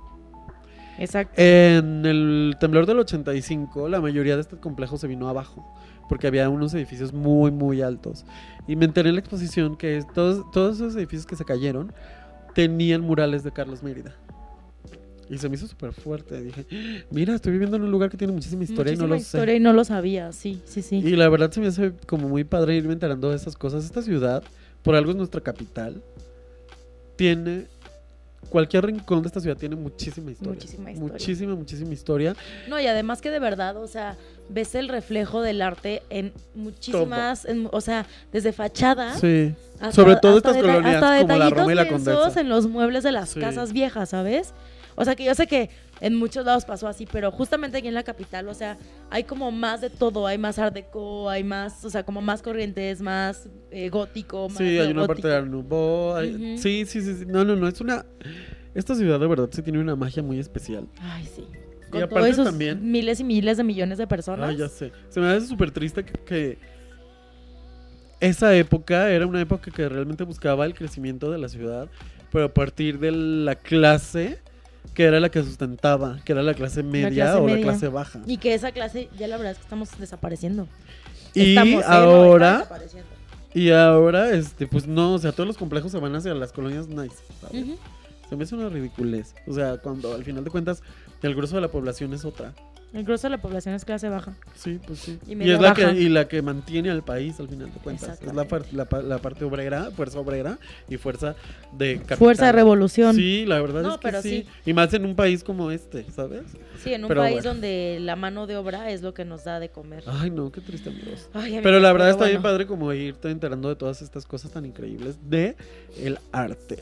A: Exacto.
B: En el temblor del 85, la mayoría de este complejo se vino abajo, porque había unos edificios muy, muy altos. Y me enteré en la exposición que todos, todos esos edificios que se cayeron tenían murales de Carlos Mérida. Y se me hizo súper fuerte. Dije, mira, estoy viviendo en un lugar que tiene muchísima historia y no lo
A: historia
B: sé.
A: y no lo sabía, sí, sí, sí.
B: Y la verdad se me hace como muy padre irme enterando de esas cosas. Esta ciudad, por algo es nuestra capital, tiene... Cualquier rincón de esta ciudad tiene muchísima historia.
A: Muchísima historia.
B: Muchísima, muchísima historia.
A: No, y además que de verdad, o sea, ves el reflejo del arte en muchísimas, en- o sea, desde fachada.
B: Sí.
A: hasta-
B: Sobre todo
A: hasta
B: estas colonias
A: hasta
B: como la Roma y la Condesa.
A: en los muebles de las
B: Sí.
A: casas viejas, ¿sabes? O sea, que yo sé que en muchos lados pasó así, pero justamente aquí en la capital, o sea, hay como más de todo, hay más art deco, hay más, o sea, como más corrientes, más eh, gótico, más
B: Sí, hay una parte de Art Nouveau, hay-
A: Ujú.
B: Sí, sí, sí, sí. No, no, no. Es una. Esta ciudad de verdad sí tiene una magia muy especial.
A: Ay, sí.
B: Y
A: Con
B: aparte
A: todos esos
B: también-
A: miles y miles de millones de personas.
B: Ay, ya sé. Se me hace súper triste que, que esa época era una época que realmente buscaba el crecimiento de la ciudad, pero a partir de la clase que era la que sustentaba, que era la clase media
A: clase
B: o
A: media.
B: la clase baja.
A: Y que esa clase, ya la verdad es que estamos desapareciendo.
B: Y
A: Estamos, ¿eh? No, está
B: ahora,
A: desapareciendo.
B: y ahora, este, pues no, o sea, todos los complejos se van hacia las colonias nice. Se me hace una ridiculez. O sea, cuando al final de cuentas el grueso de la población es otra.
A: El grueso de la población es clase baja.
B: Sí, pues sí.
A: Y
B: es la
A: baja.
B: que, y la que mantiene al país al final de cuentas. Es la, par- la, pa- la parte obrera, fuerza obrera y fuerza de capital.
A: Fuerza de revolución.
B: Sí, la verdad
A: No,
B: es que
A: pero
B: sí.
A: sí.
B: Y más en un país como este, ¿sabes?
A: Sí, en un
B: Pero
A: país
B: bueno.
A: donde la mano de obra es lo que nos da de comer.
B: Ay, no, qué triste, amigos.
A: Ay,
B: Pero la verdad está bien padre como irte enterando de todas estas cosas tan increíbles de el arte.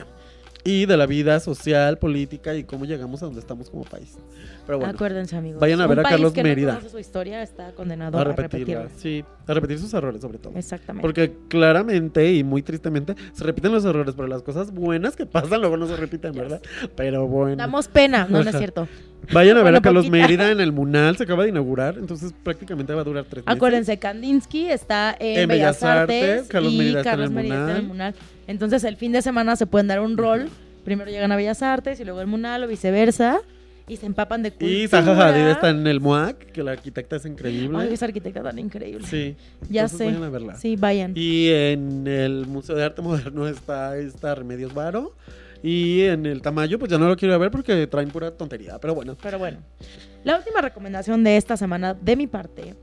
B: Y de la vida social, política y cómo llegamos a donde estamos como país. Pero bueno,
A: Acuérdense, amigos.
B: vayan a ver a Carlos
A: que
B: Mérida.
A: No su historia está condenado
B: a
A: a,
B: repetirla. Sí, a repetir sus errores sobre todo.
A: Exactamente.
B: Porque claramente y muy tristemente se repiten los errores, pero las cosas buenas que pasan luego no se repiten, ¿verdad? Pero bueno.
A: Damos pena, no, no es cierto.
B: Vayan a ver
A: Bueno,
B: a Carlos
A: poquita.
B: Mérida en el Munal, se acaba de inaugurar, entonces prácticamente va a durar tres meses.
A: Acuérdense, Kandinsky está en,
B: En
A: Bellas,
B: Bellas Artes,
A: Artes,
B: Carlos
A: y
B: Mérida está en
A: Carlos
B: el
A: Mérida está en el.
B: Munal.
A: Entonces, el fin de semana se pueden dar un rol. Primero llegan a Bellas Artes y luego el Munal o viceversa. Y se empapan de cultura.
B: Y Zaha Hadid está en el MUAC, que la arquitecta es increíble.
A: Ay, esa arquitecta tan increíble.
B: Sí,
A: ya
B: entonces
A: sé.
B: vayan a verla.
A: Sí, vayan.
B: Y en el Museo de Arte Moderno está, está Remedios Varo. Y en el Tamayo, pues ya no lo quiero ver porque traen pura tontería. Pero bueno,
A: Pero bueno. La última recomendación de esta semana, de mi parte,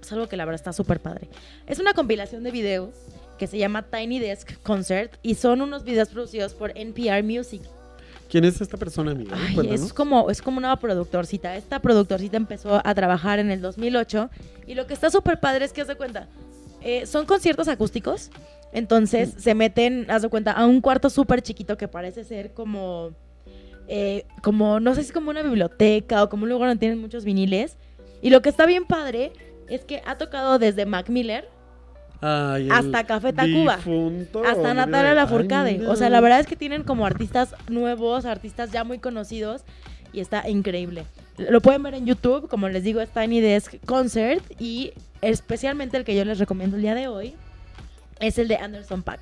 A: es algo que la verdad está súper padre. Es una compilación de videos que se llama Tiny Desk Concert y son unos videos producidos por NPR Music.
B: ¿quién es esta persona, amiga?
A: Ay, es como, es como una productorcita. Esta productorcita empezó a trabajar en el 2008 y lo que está súper padre es que, haz de cuenta, eh, son conciertos acústicos. Entonces se meten, haz de cuenta, a un cuarto súper chiquito que parece ser como, eh, como, no sé si es como una biblioteca o como un lugar donde tienen muchos viniles. Y lo que está bien padre es que ha tocado desde Mac Miller
B: Ay,
A: hasta Café Tacuba. hasta. Natalia Lafourcade.
B: mira.
A: O sea, la verdad es que tienen como artistas nuevos, artistas ya muy conocidos y está increíble. Lo pueden ver en YouTube, como les digo, es Tiny Desk Concert y especialmente el que yo les recomiendo el día de hoy es el de Anderson Pack.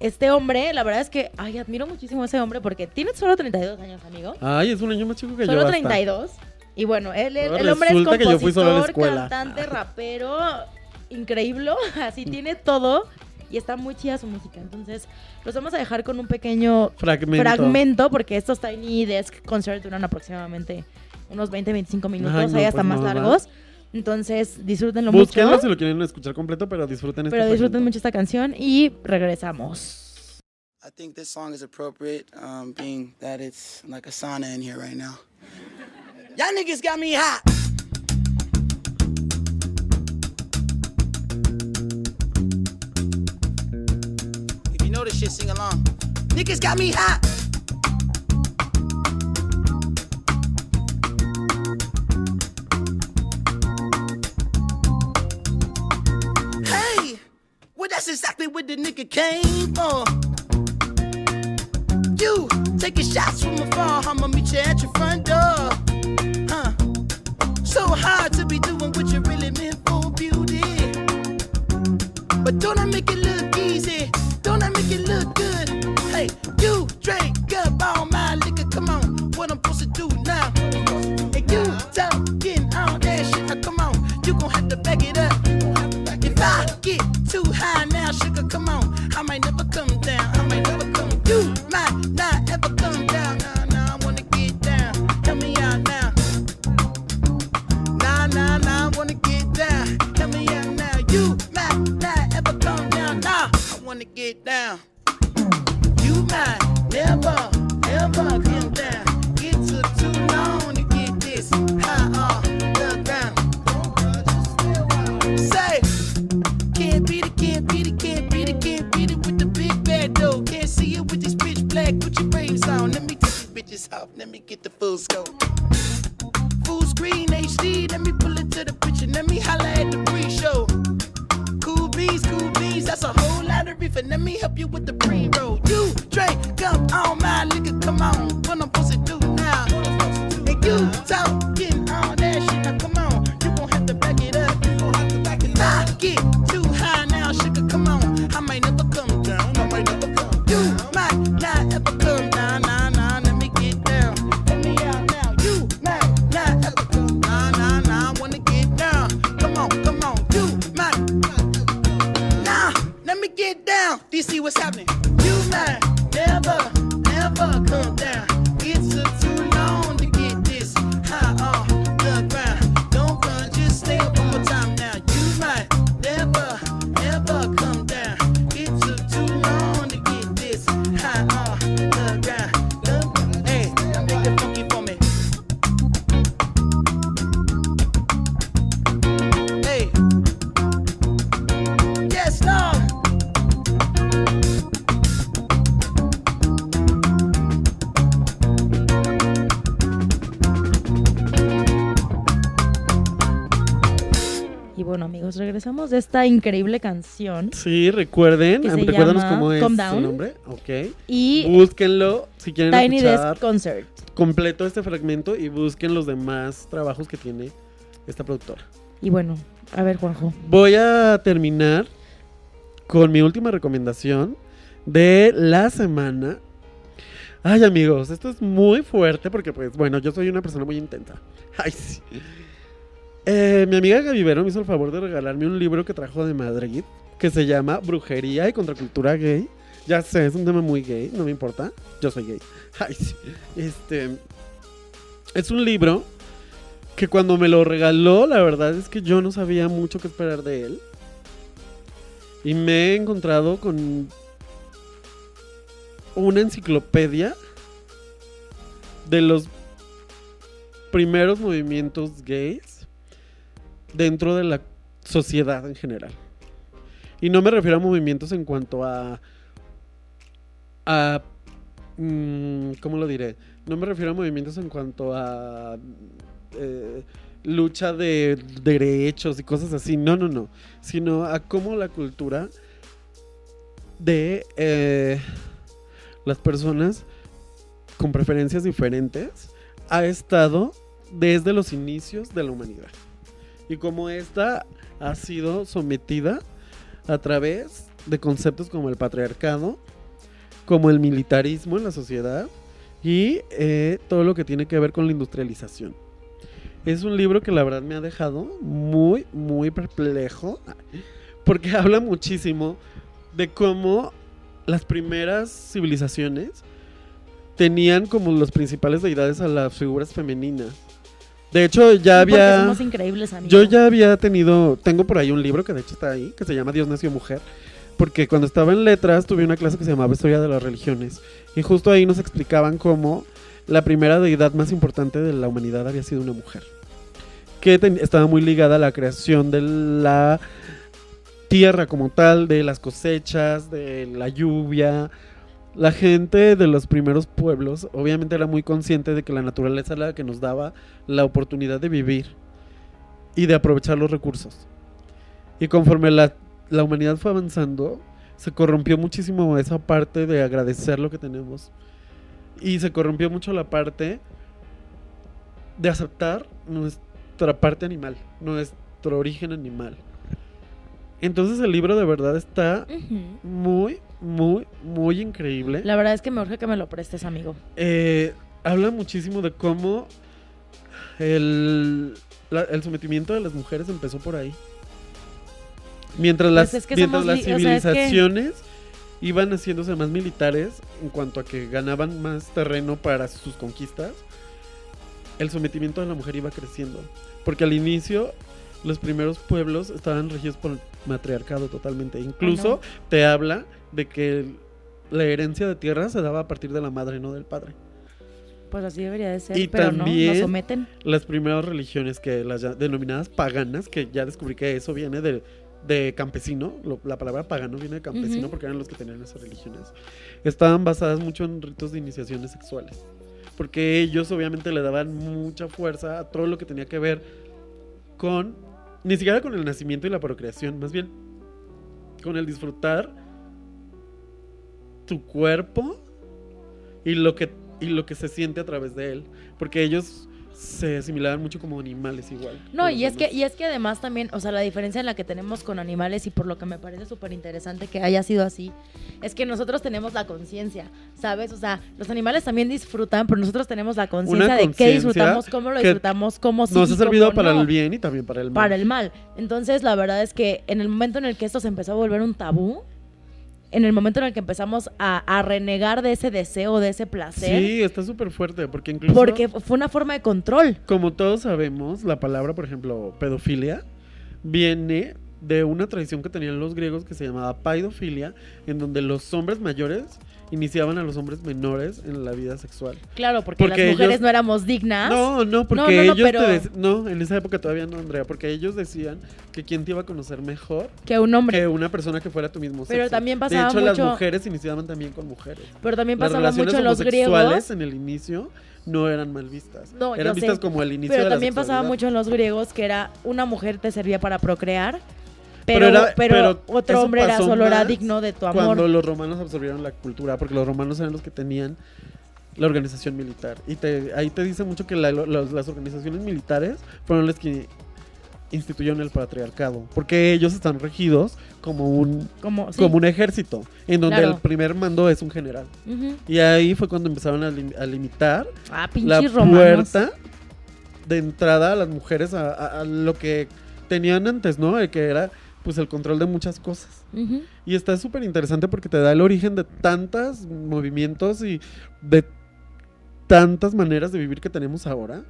A: Este hombre, la verdad es que, ay, admiro muchísimo a ese hombre porque tiene solo 32 años, amigo.
B: Ay, es un año más chico que yo.
A: Solo
B: hasta.
A: 32. Y bueno, él, el hombre es
B: resulta que yo fui solo a la
A: compositor,
B: escuela.
A: cantante, rapero, increíble, *laughs* así tiene todo y está muy chida su música. Entonces, los vamos a dejar con un pequeño
B: Fragmento.
A: fragmento porque estos Tiny Desk Concert duran aproximadamente unos 20-25 minutos,
B: Ay, no,
A: hay hasta
B: pues
A: más
B: no, va.
A: largos. Entonces, disfrútenlo
B: Búsquenlo
A: mucho.
B: si lo quieren escuchar completo, pero disfruten este
A: Pero disfruten
B: fragmento.
A: mucho esta canción y regresamos.
E: I think this song is appropriate, um, being that it's like a sauna in here right now. Y'all niggas got me hot. Know this shit, sing along. Niggas got me hot. Hey, well that's exactly what the nigga came for. You taking shots from afar, I'ma meet you at your front door. Huh? So hard
A: de esta increíble canción.
B: Sí, recuerden, recuérdanos cómo es su nombre. Ok.
A: Y
B: Búsquenlo si quieren
A: Tiny
B: escuchar
A: Desk Concert.
B: completo este fragmento y busquen los demás trabajos que tiene esta productora.
A: Y bueno, a ver, Juanjo.
B: Voy a terminar con mi última recomendación de la semana. Ay, amigos, esto es muy fuerte porque, pues, bueno, yo soy una persona muy intensa. Ay, sí. Eh, mi amiga Gaby Vero me hizo el favor de regalarme un libro que trajo de Madrid que se llama Brujería y Contracultura Gay. Ya sé, es un tema muy gay, no me importa. Yo soy gay. *laughs* Ay, sí. Este. Es un libro que cuando me lo regaló, la verdad es que yo no sabía mucho qué esperar de él. Y me he encontrado con una enciclopedia de los primeros movimientos gays dentro de la sociedad en general. Y no me refiero a movimientos en cuanto a... a mm, ¿Cómo lo diré? No me refiero a movimientos en cuanto a... eh, lucha de derechos y cosas así. No, no, no. Sino a cómo la cultura de eh, las personas con preferencias diferentes ha estado desde los inicios de la humanidad. Y cómo esta ha sido sometida a través de conceptos como el patriarcado, como el militarismo en la sociedad y eh, todo lo que tiene que ver con la industrialización. Es un libro que la verdad me ha dejado muy, muy perplejo porque *laughs* habla muchísimo de cómo las primeras civilizaciones tenían como los principales deidades a las figuras femeninas. De hecho, ya
A: Porque
B: había...
A: somos increíbles, amigos.
B: Yo ya había tenido, tengo por ahí un libro que de hecho está ahí, que se llama Dios nació mujer, porque cuando estaba en letras tuve una clase que se llamaba Historia de las Religiones y justo ahí nos explicaban cómo la primera deidad más importante de la humanidad había sido una mujer, que ten- estaba muy ligada a la creación de la tierra como tal, de las cosechas, de la lluvia. La gente de los primeros pueblos obviamente era muy consciente de que la naturaleza era la que nos daba la oportunidad de vivir y de aprovechar los recursos. Y conforme la, la humanidad fue avanzando, se corrompió muchísimo esa parte de agradecer lo que tenemos. Y se corrompió mucho la parte de aceptar nuestra parte animal, nuestro origen animal. Entonces el libro de verdad está muy, muy, muy increíble.
A: La verdad es que me urge que me lo prestes, amigo.
B: Eh, habla muchísimo de cómo el, la- el sometimiento de las mujeres empezó por ahí. Mientras las,
A: Pues es que
B: mientras las
A: li- o sea, es que-
B: civilizaciones iban haciéndose más militares en cuanto a que ganaban más terreno para sus conquistas, el sometimiento de la mujer iba creciendo. Porque al inicio los primeros pueblos estaban regidos por el matriarcado totalmente. Incluso
A: no.
B: te habla de que la herencia de tierra se daba a partir de la madre, no del padre.
A: Pues así debería de ser,
B: Y
A: pero no,
B: también-
A: nos someten.
B: Las primeras religiones que las ya- denominadas paganas, que ya descubrí que eso viene de, de campesino, lo- la palabra pagano viene de campesino
A: Ujú.
B: porque eran los que tenían esas religiones, estaban basadas mucho en ritos de iniciaciones sexuales. Porque ellos obviamente le daban mucha fuerza a todo lo que tenía que ver con, ni siquiera con el nacimiento y la procreación, más bien con el disfrutar tu cuerpo y lo que y lo que se siente a través de él, porque ellos se asimilaban mucho como animales igual.
A: No, y es que, y es que además también, o sea, la diferencia en la que tenemos con animales y por lo que me parece súper interesante que haya sido así, es que nosotros tenemos la conciencia, ¿sabes? O sea, los animales también disfrutan, pero nosotros tenemos la conciencia de qué disfrutamos, cómo lo disfrutamos, cómo sí
B: nos ha servido para
A: no,
B: el bien y también para el mal.
A: para el mal. Entonces, la verdad es que en el momento en el que esto se empezó a volver un tabú, en el momento en el que empezamos a, a renegar de ese deseo, de ese placer,
B: Sí, está súper fuerte, porque incluso
A: porque fue una forma de control.
B: como todos sabemos, la palabra, por ejemplo, pedofilia viene de una tradición que tenían los griegos que se llamaba paidofilia, en donde los hombres mayores iniciaban a los hombres menores en la vida sexual.
A: Claro, porque,
B: Porque
A: las mujeres
B: ellos-
A: no éramos dignas.
B: No, no, porque
A: No, no, no,
B: ellos
A: pero-
B: te no, en esa época todavía no, Andrea, porque ellos decían que quién te iba a conocer mejor
A: Que un hombre.
B: que una persona que fuera tu mismo sexo.
A: Pero también pasaba
B: De hecho, las
A: mucho-
B: mujeres iniciaban también con mujeres.
A: Pero también
B: Las
A: pasaba
B: relaciones
A: mucho en los griegos.
B: en el inicio no eran mal vistas.
A: No,
B: eran vistas
A: sé,
B: como el inicio
A: Pero
B: de la
A: también pasaba mucho en los griegos que era una mujer te servía para procrear,
B: Pero
A: pero,
B: era-
A: pero,
B: pero
A: otro hombre era solo era digno de tu amor.
B: Cuando los romanos absorbieron la cultura, porque los romanos eran los que tenían la organización militar. Y te, ahí te dice mucho que la- los- las organizaciones militares fueron las que instituyeron el patriarcado, porque ellos están regidos como un,
A: Como, sí.
B: como un ejército, en donde
A: Claro.
B: el primer mando es un general. Y ahí fue cuando empezaron a, lim- a limitar
A: Ah,
B: la
A: romanos.
B: puerta de entrada a las mujeres a, a- a lo que tenían antes, ¿no? De que era pues el control de muchas cosas.
A: Ujú.
B: Y está súper interesante porque te da el origen de tantos movimientos y de tantas maneras de vivir que tenemos ahora,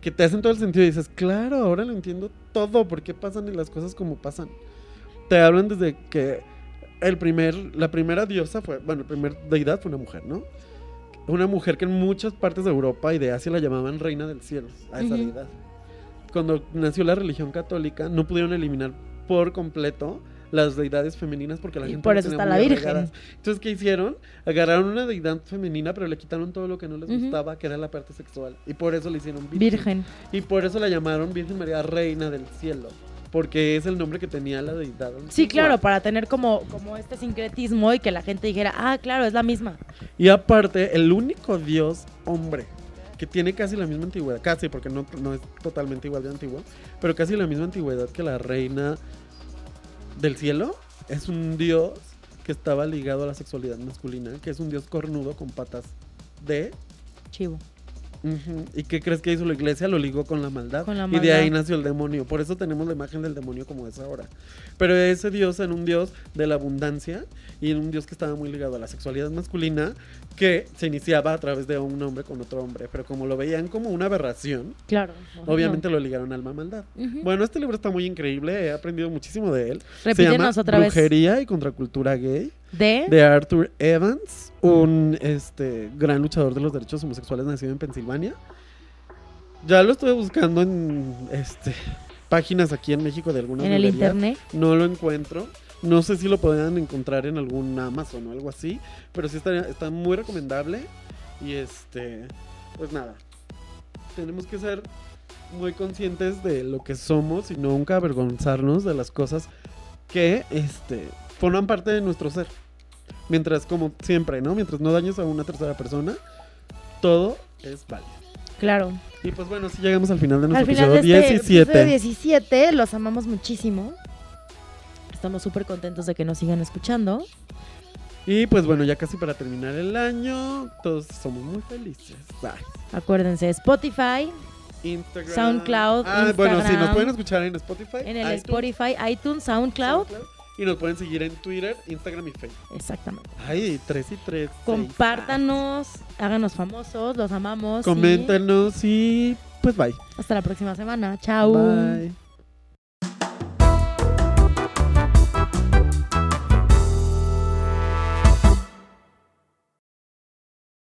B: que te hacen todo el sentido y dices, claro, ahora lo entiendo todo, por qué pasan las cosas como pasan. Te hablan desde que el primer, la primera diosa fue, bueno, la primera deidad fue una mujer, ¿no? Una mujer que en muchas partes de Europa y de Asia la llamaban reina del cielo, a esa
A: Ujú.
B: deidad. Cuando nació la religión católica, no pudieron eliminar por completo las deidades femeninas porque la
A: Y
B: gente
A: por eso está la Virgen.
B: Entonces, ¿qué hicieron? Agarraron una deidad femenina, pero le quitaron todo lo que no les
A: Ujú.
B: gustaba, que era la parte sexual. Y por eso le hicieron virgen.
A: Virgen.
B: Y por eso la llamaron Virgen María Reina del Cielo. Porque es el nombre que tenía la deidad.
A: Sí, claro, para tener como, como este sincretismo y que la gente dijera, ah, claro, es la misma.
B: Y aparte, el único dios hombre que tiene casi la misma antigüedad, casi porque no, no es totalmente igual de antiguo, pero casi la misma antigüedad que la reina del cielo, es un dios que estaba ligado a la sexualidad masculina, que es un dios cornudo con patas de...
A: Chivo.
B: ¿Y qué crees que hizo la iglesia? Lo ligó con la maldad.
A: Con la
B: Y de ahí nació el demonio. Por eso tenemos la imagen del demonio como es ahora. Pero ese dios era un dios de la abundancia y era un dios que estaba muy ligado a la sexualidad masculina que se iniciaba a través de un hombre con otro hombre. Pero como lo veían como una aberración,
A: Claro.
B: obviamente lo ligaron al maldad. Bueno, este libro está muy increíble. He aprendido muchísimo de él. se
A: Repítenos
B: llama
A: otra vez.
B: Brujería y Contracultura Gay
A: De...
B: de Arthur Evans, un este, gran luchador de los derechos homosexuales nacido en Pensilvania. Ya lo estuve buscando en este, páginas aquí en México de alguna
A: en el internet.
B: No lo encuentro. No sé si lo podrían encontrar en algún Amazon o algo así. Pero sí está, está muy recomendable. Y este, pues nada. Tenemos que ser muy conscientes de lo que somos y nunca avergonzarnos de las cosas que este, forman parte de nuestro ser. Mientras, como siempre, ¿no? Mientras no dañes a una tercera persona, todo es válido.
A: Claro.
B: Y pues bueno, si llegamos al final de nuestro
A: Al final de
B: episodio
A: este
B: 17.
A: episodio 17, los amamos muchísimo. Estamos súper contentos de que nos sigan escuchando.
B: Y pues bueno, ya casi para terminar el año, todos somos muy felices. Bye.
A: Acuérdense, Spotify,
B: Instagram.
A: SoundCloud,
B: Ah, bueno, sí, nos pueden escuchar en Spotify.
A: en el
B: iTunes,
A: Spotify, iTunes, SoundCloud.
B: Y nos pueden seguir en Twitter, Instagram y Facebook.
A: Exactamente.
B: Ay, tres y tres. seis.
A: Compártanos, háganos famosos, los amamos. y
B: Coméntenos y pues bye.
A: Hasta la próxima semana. Chao.
B: Bye.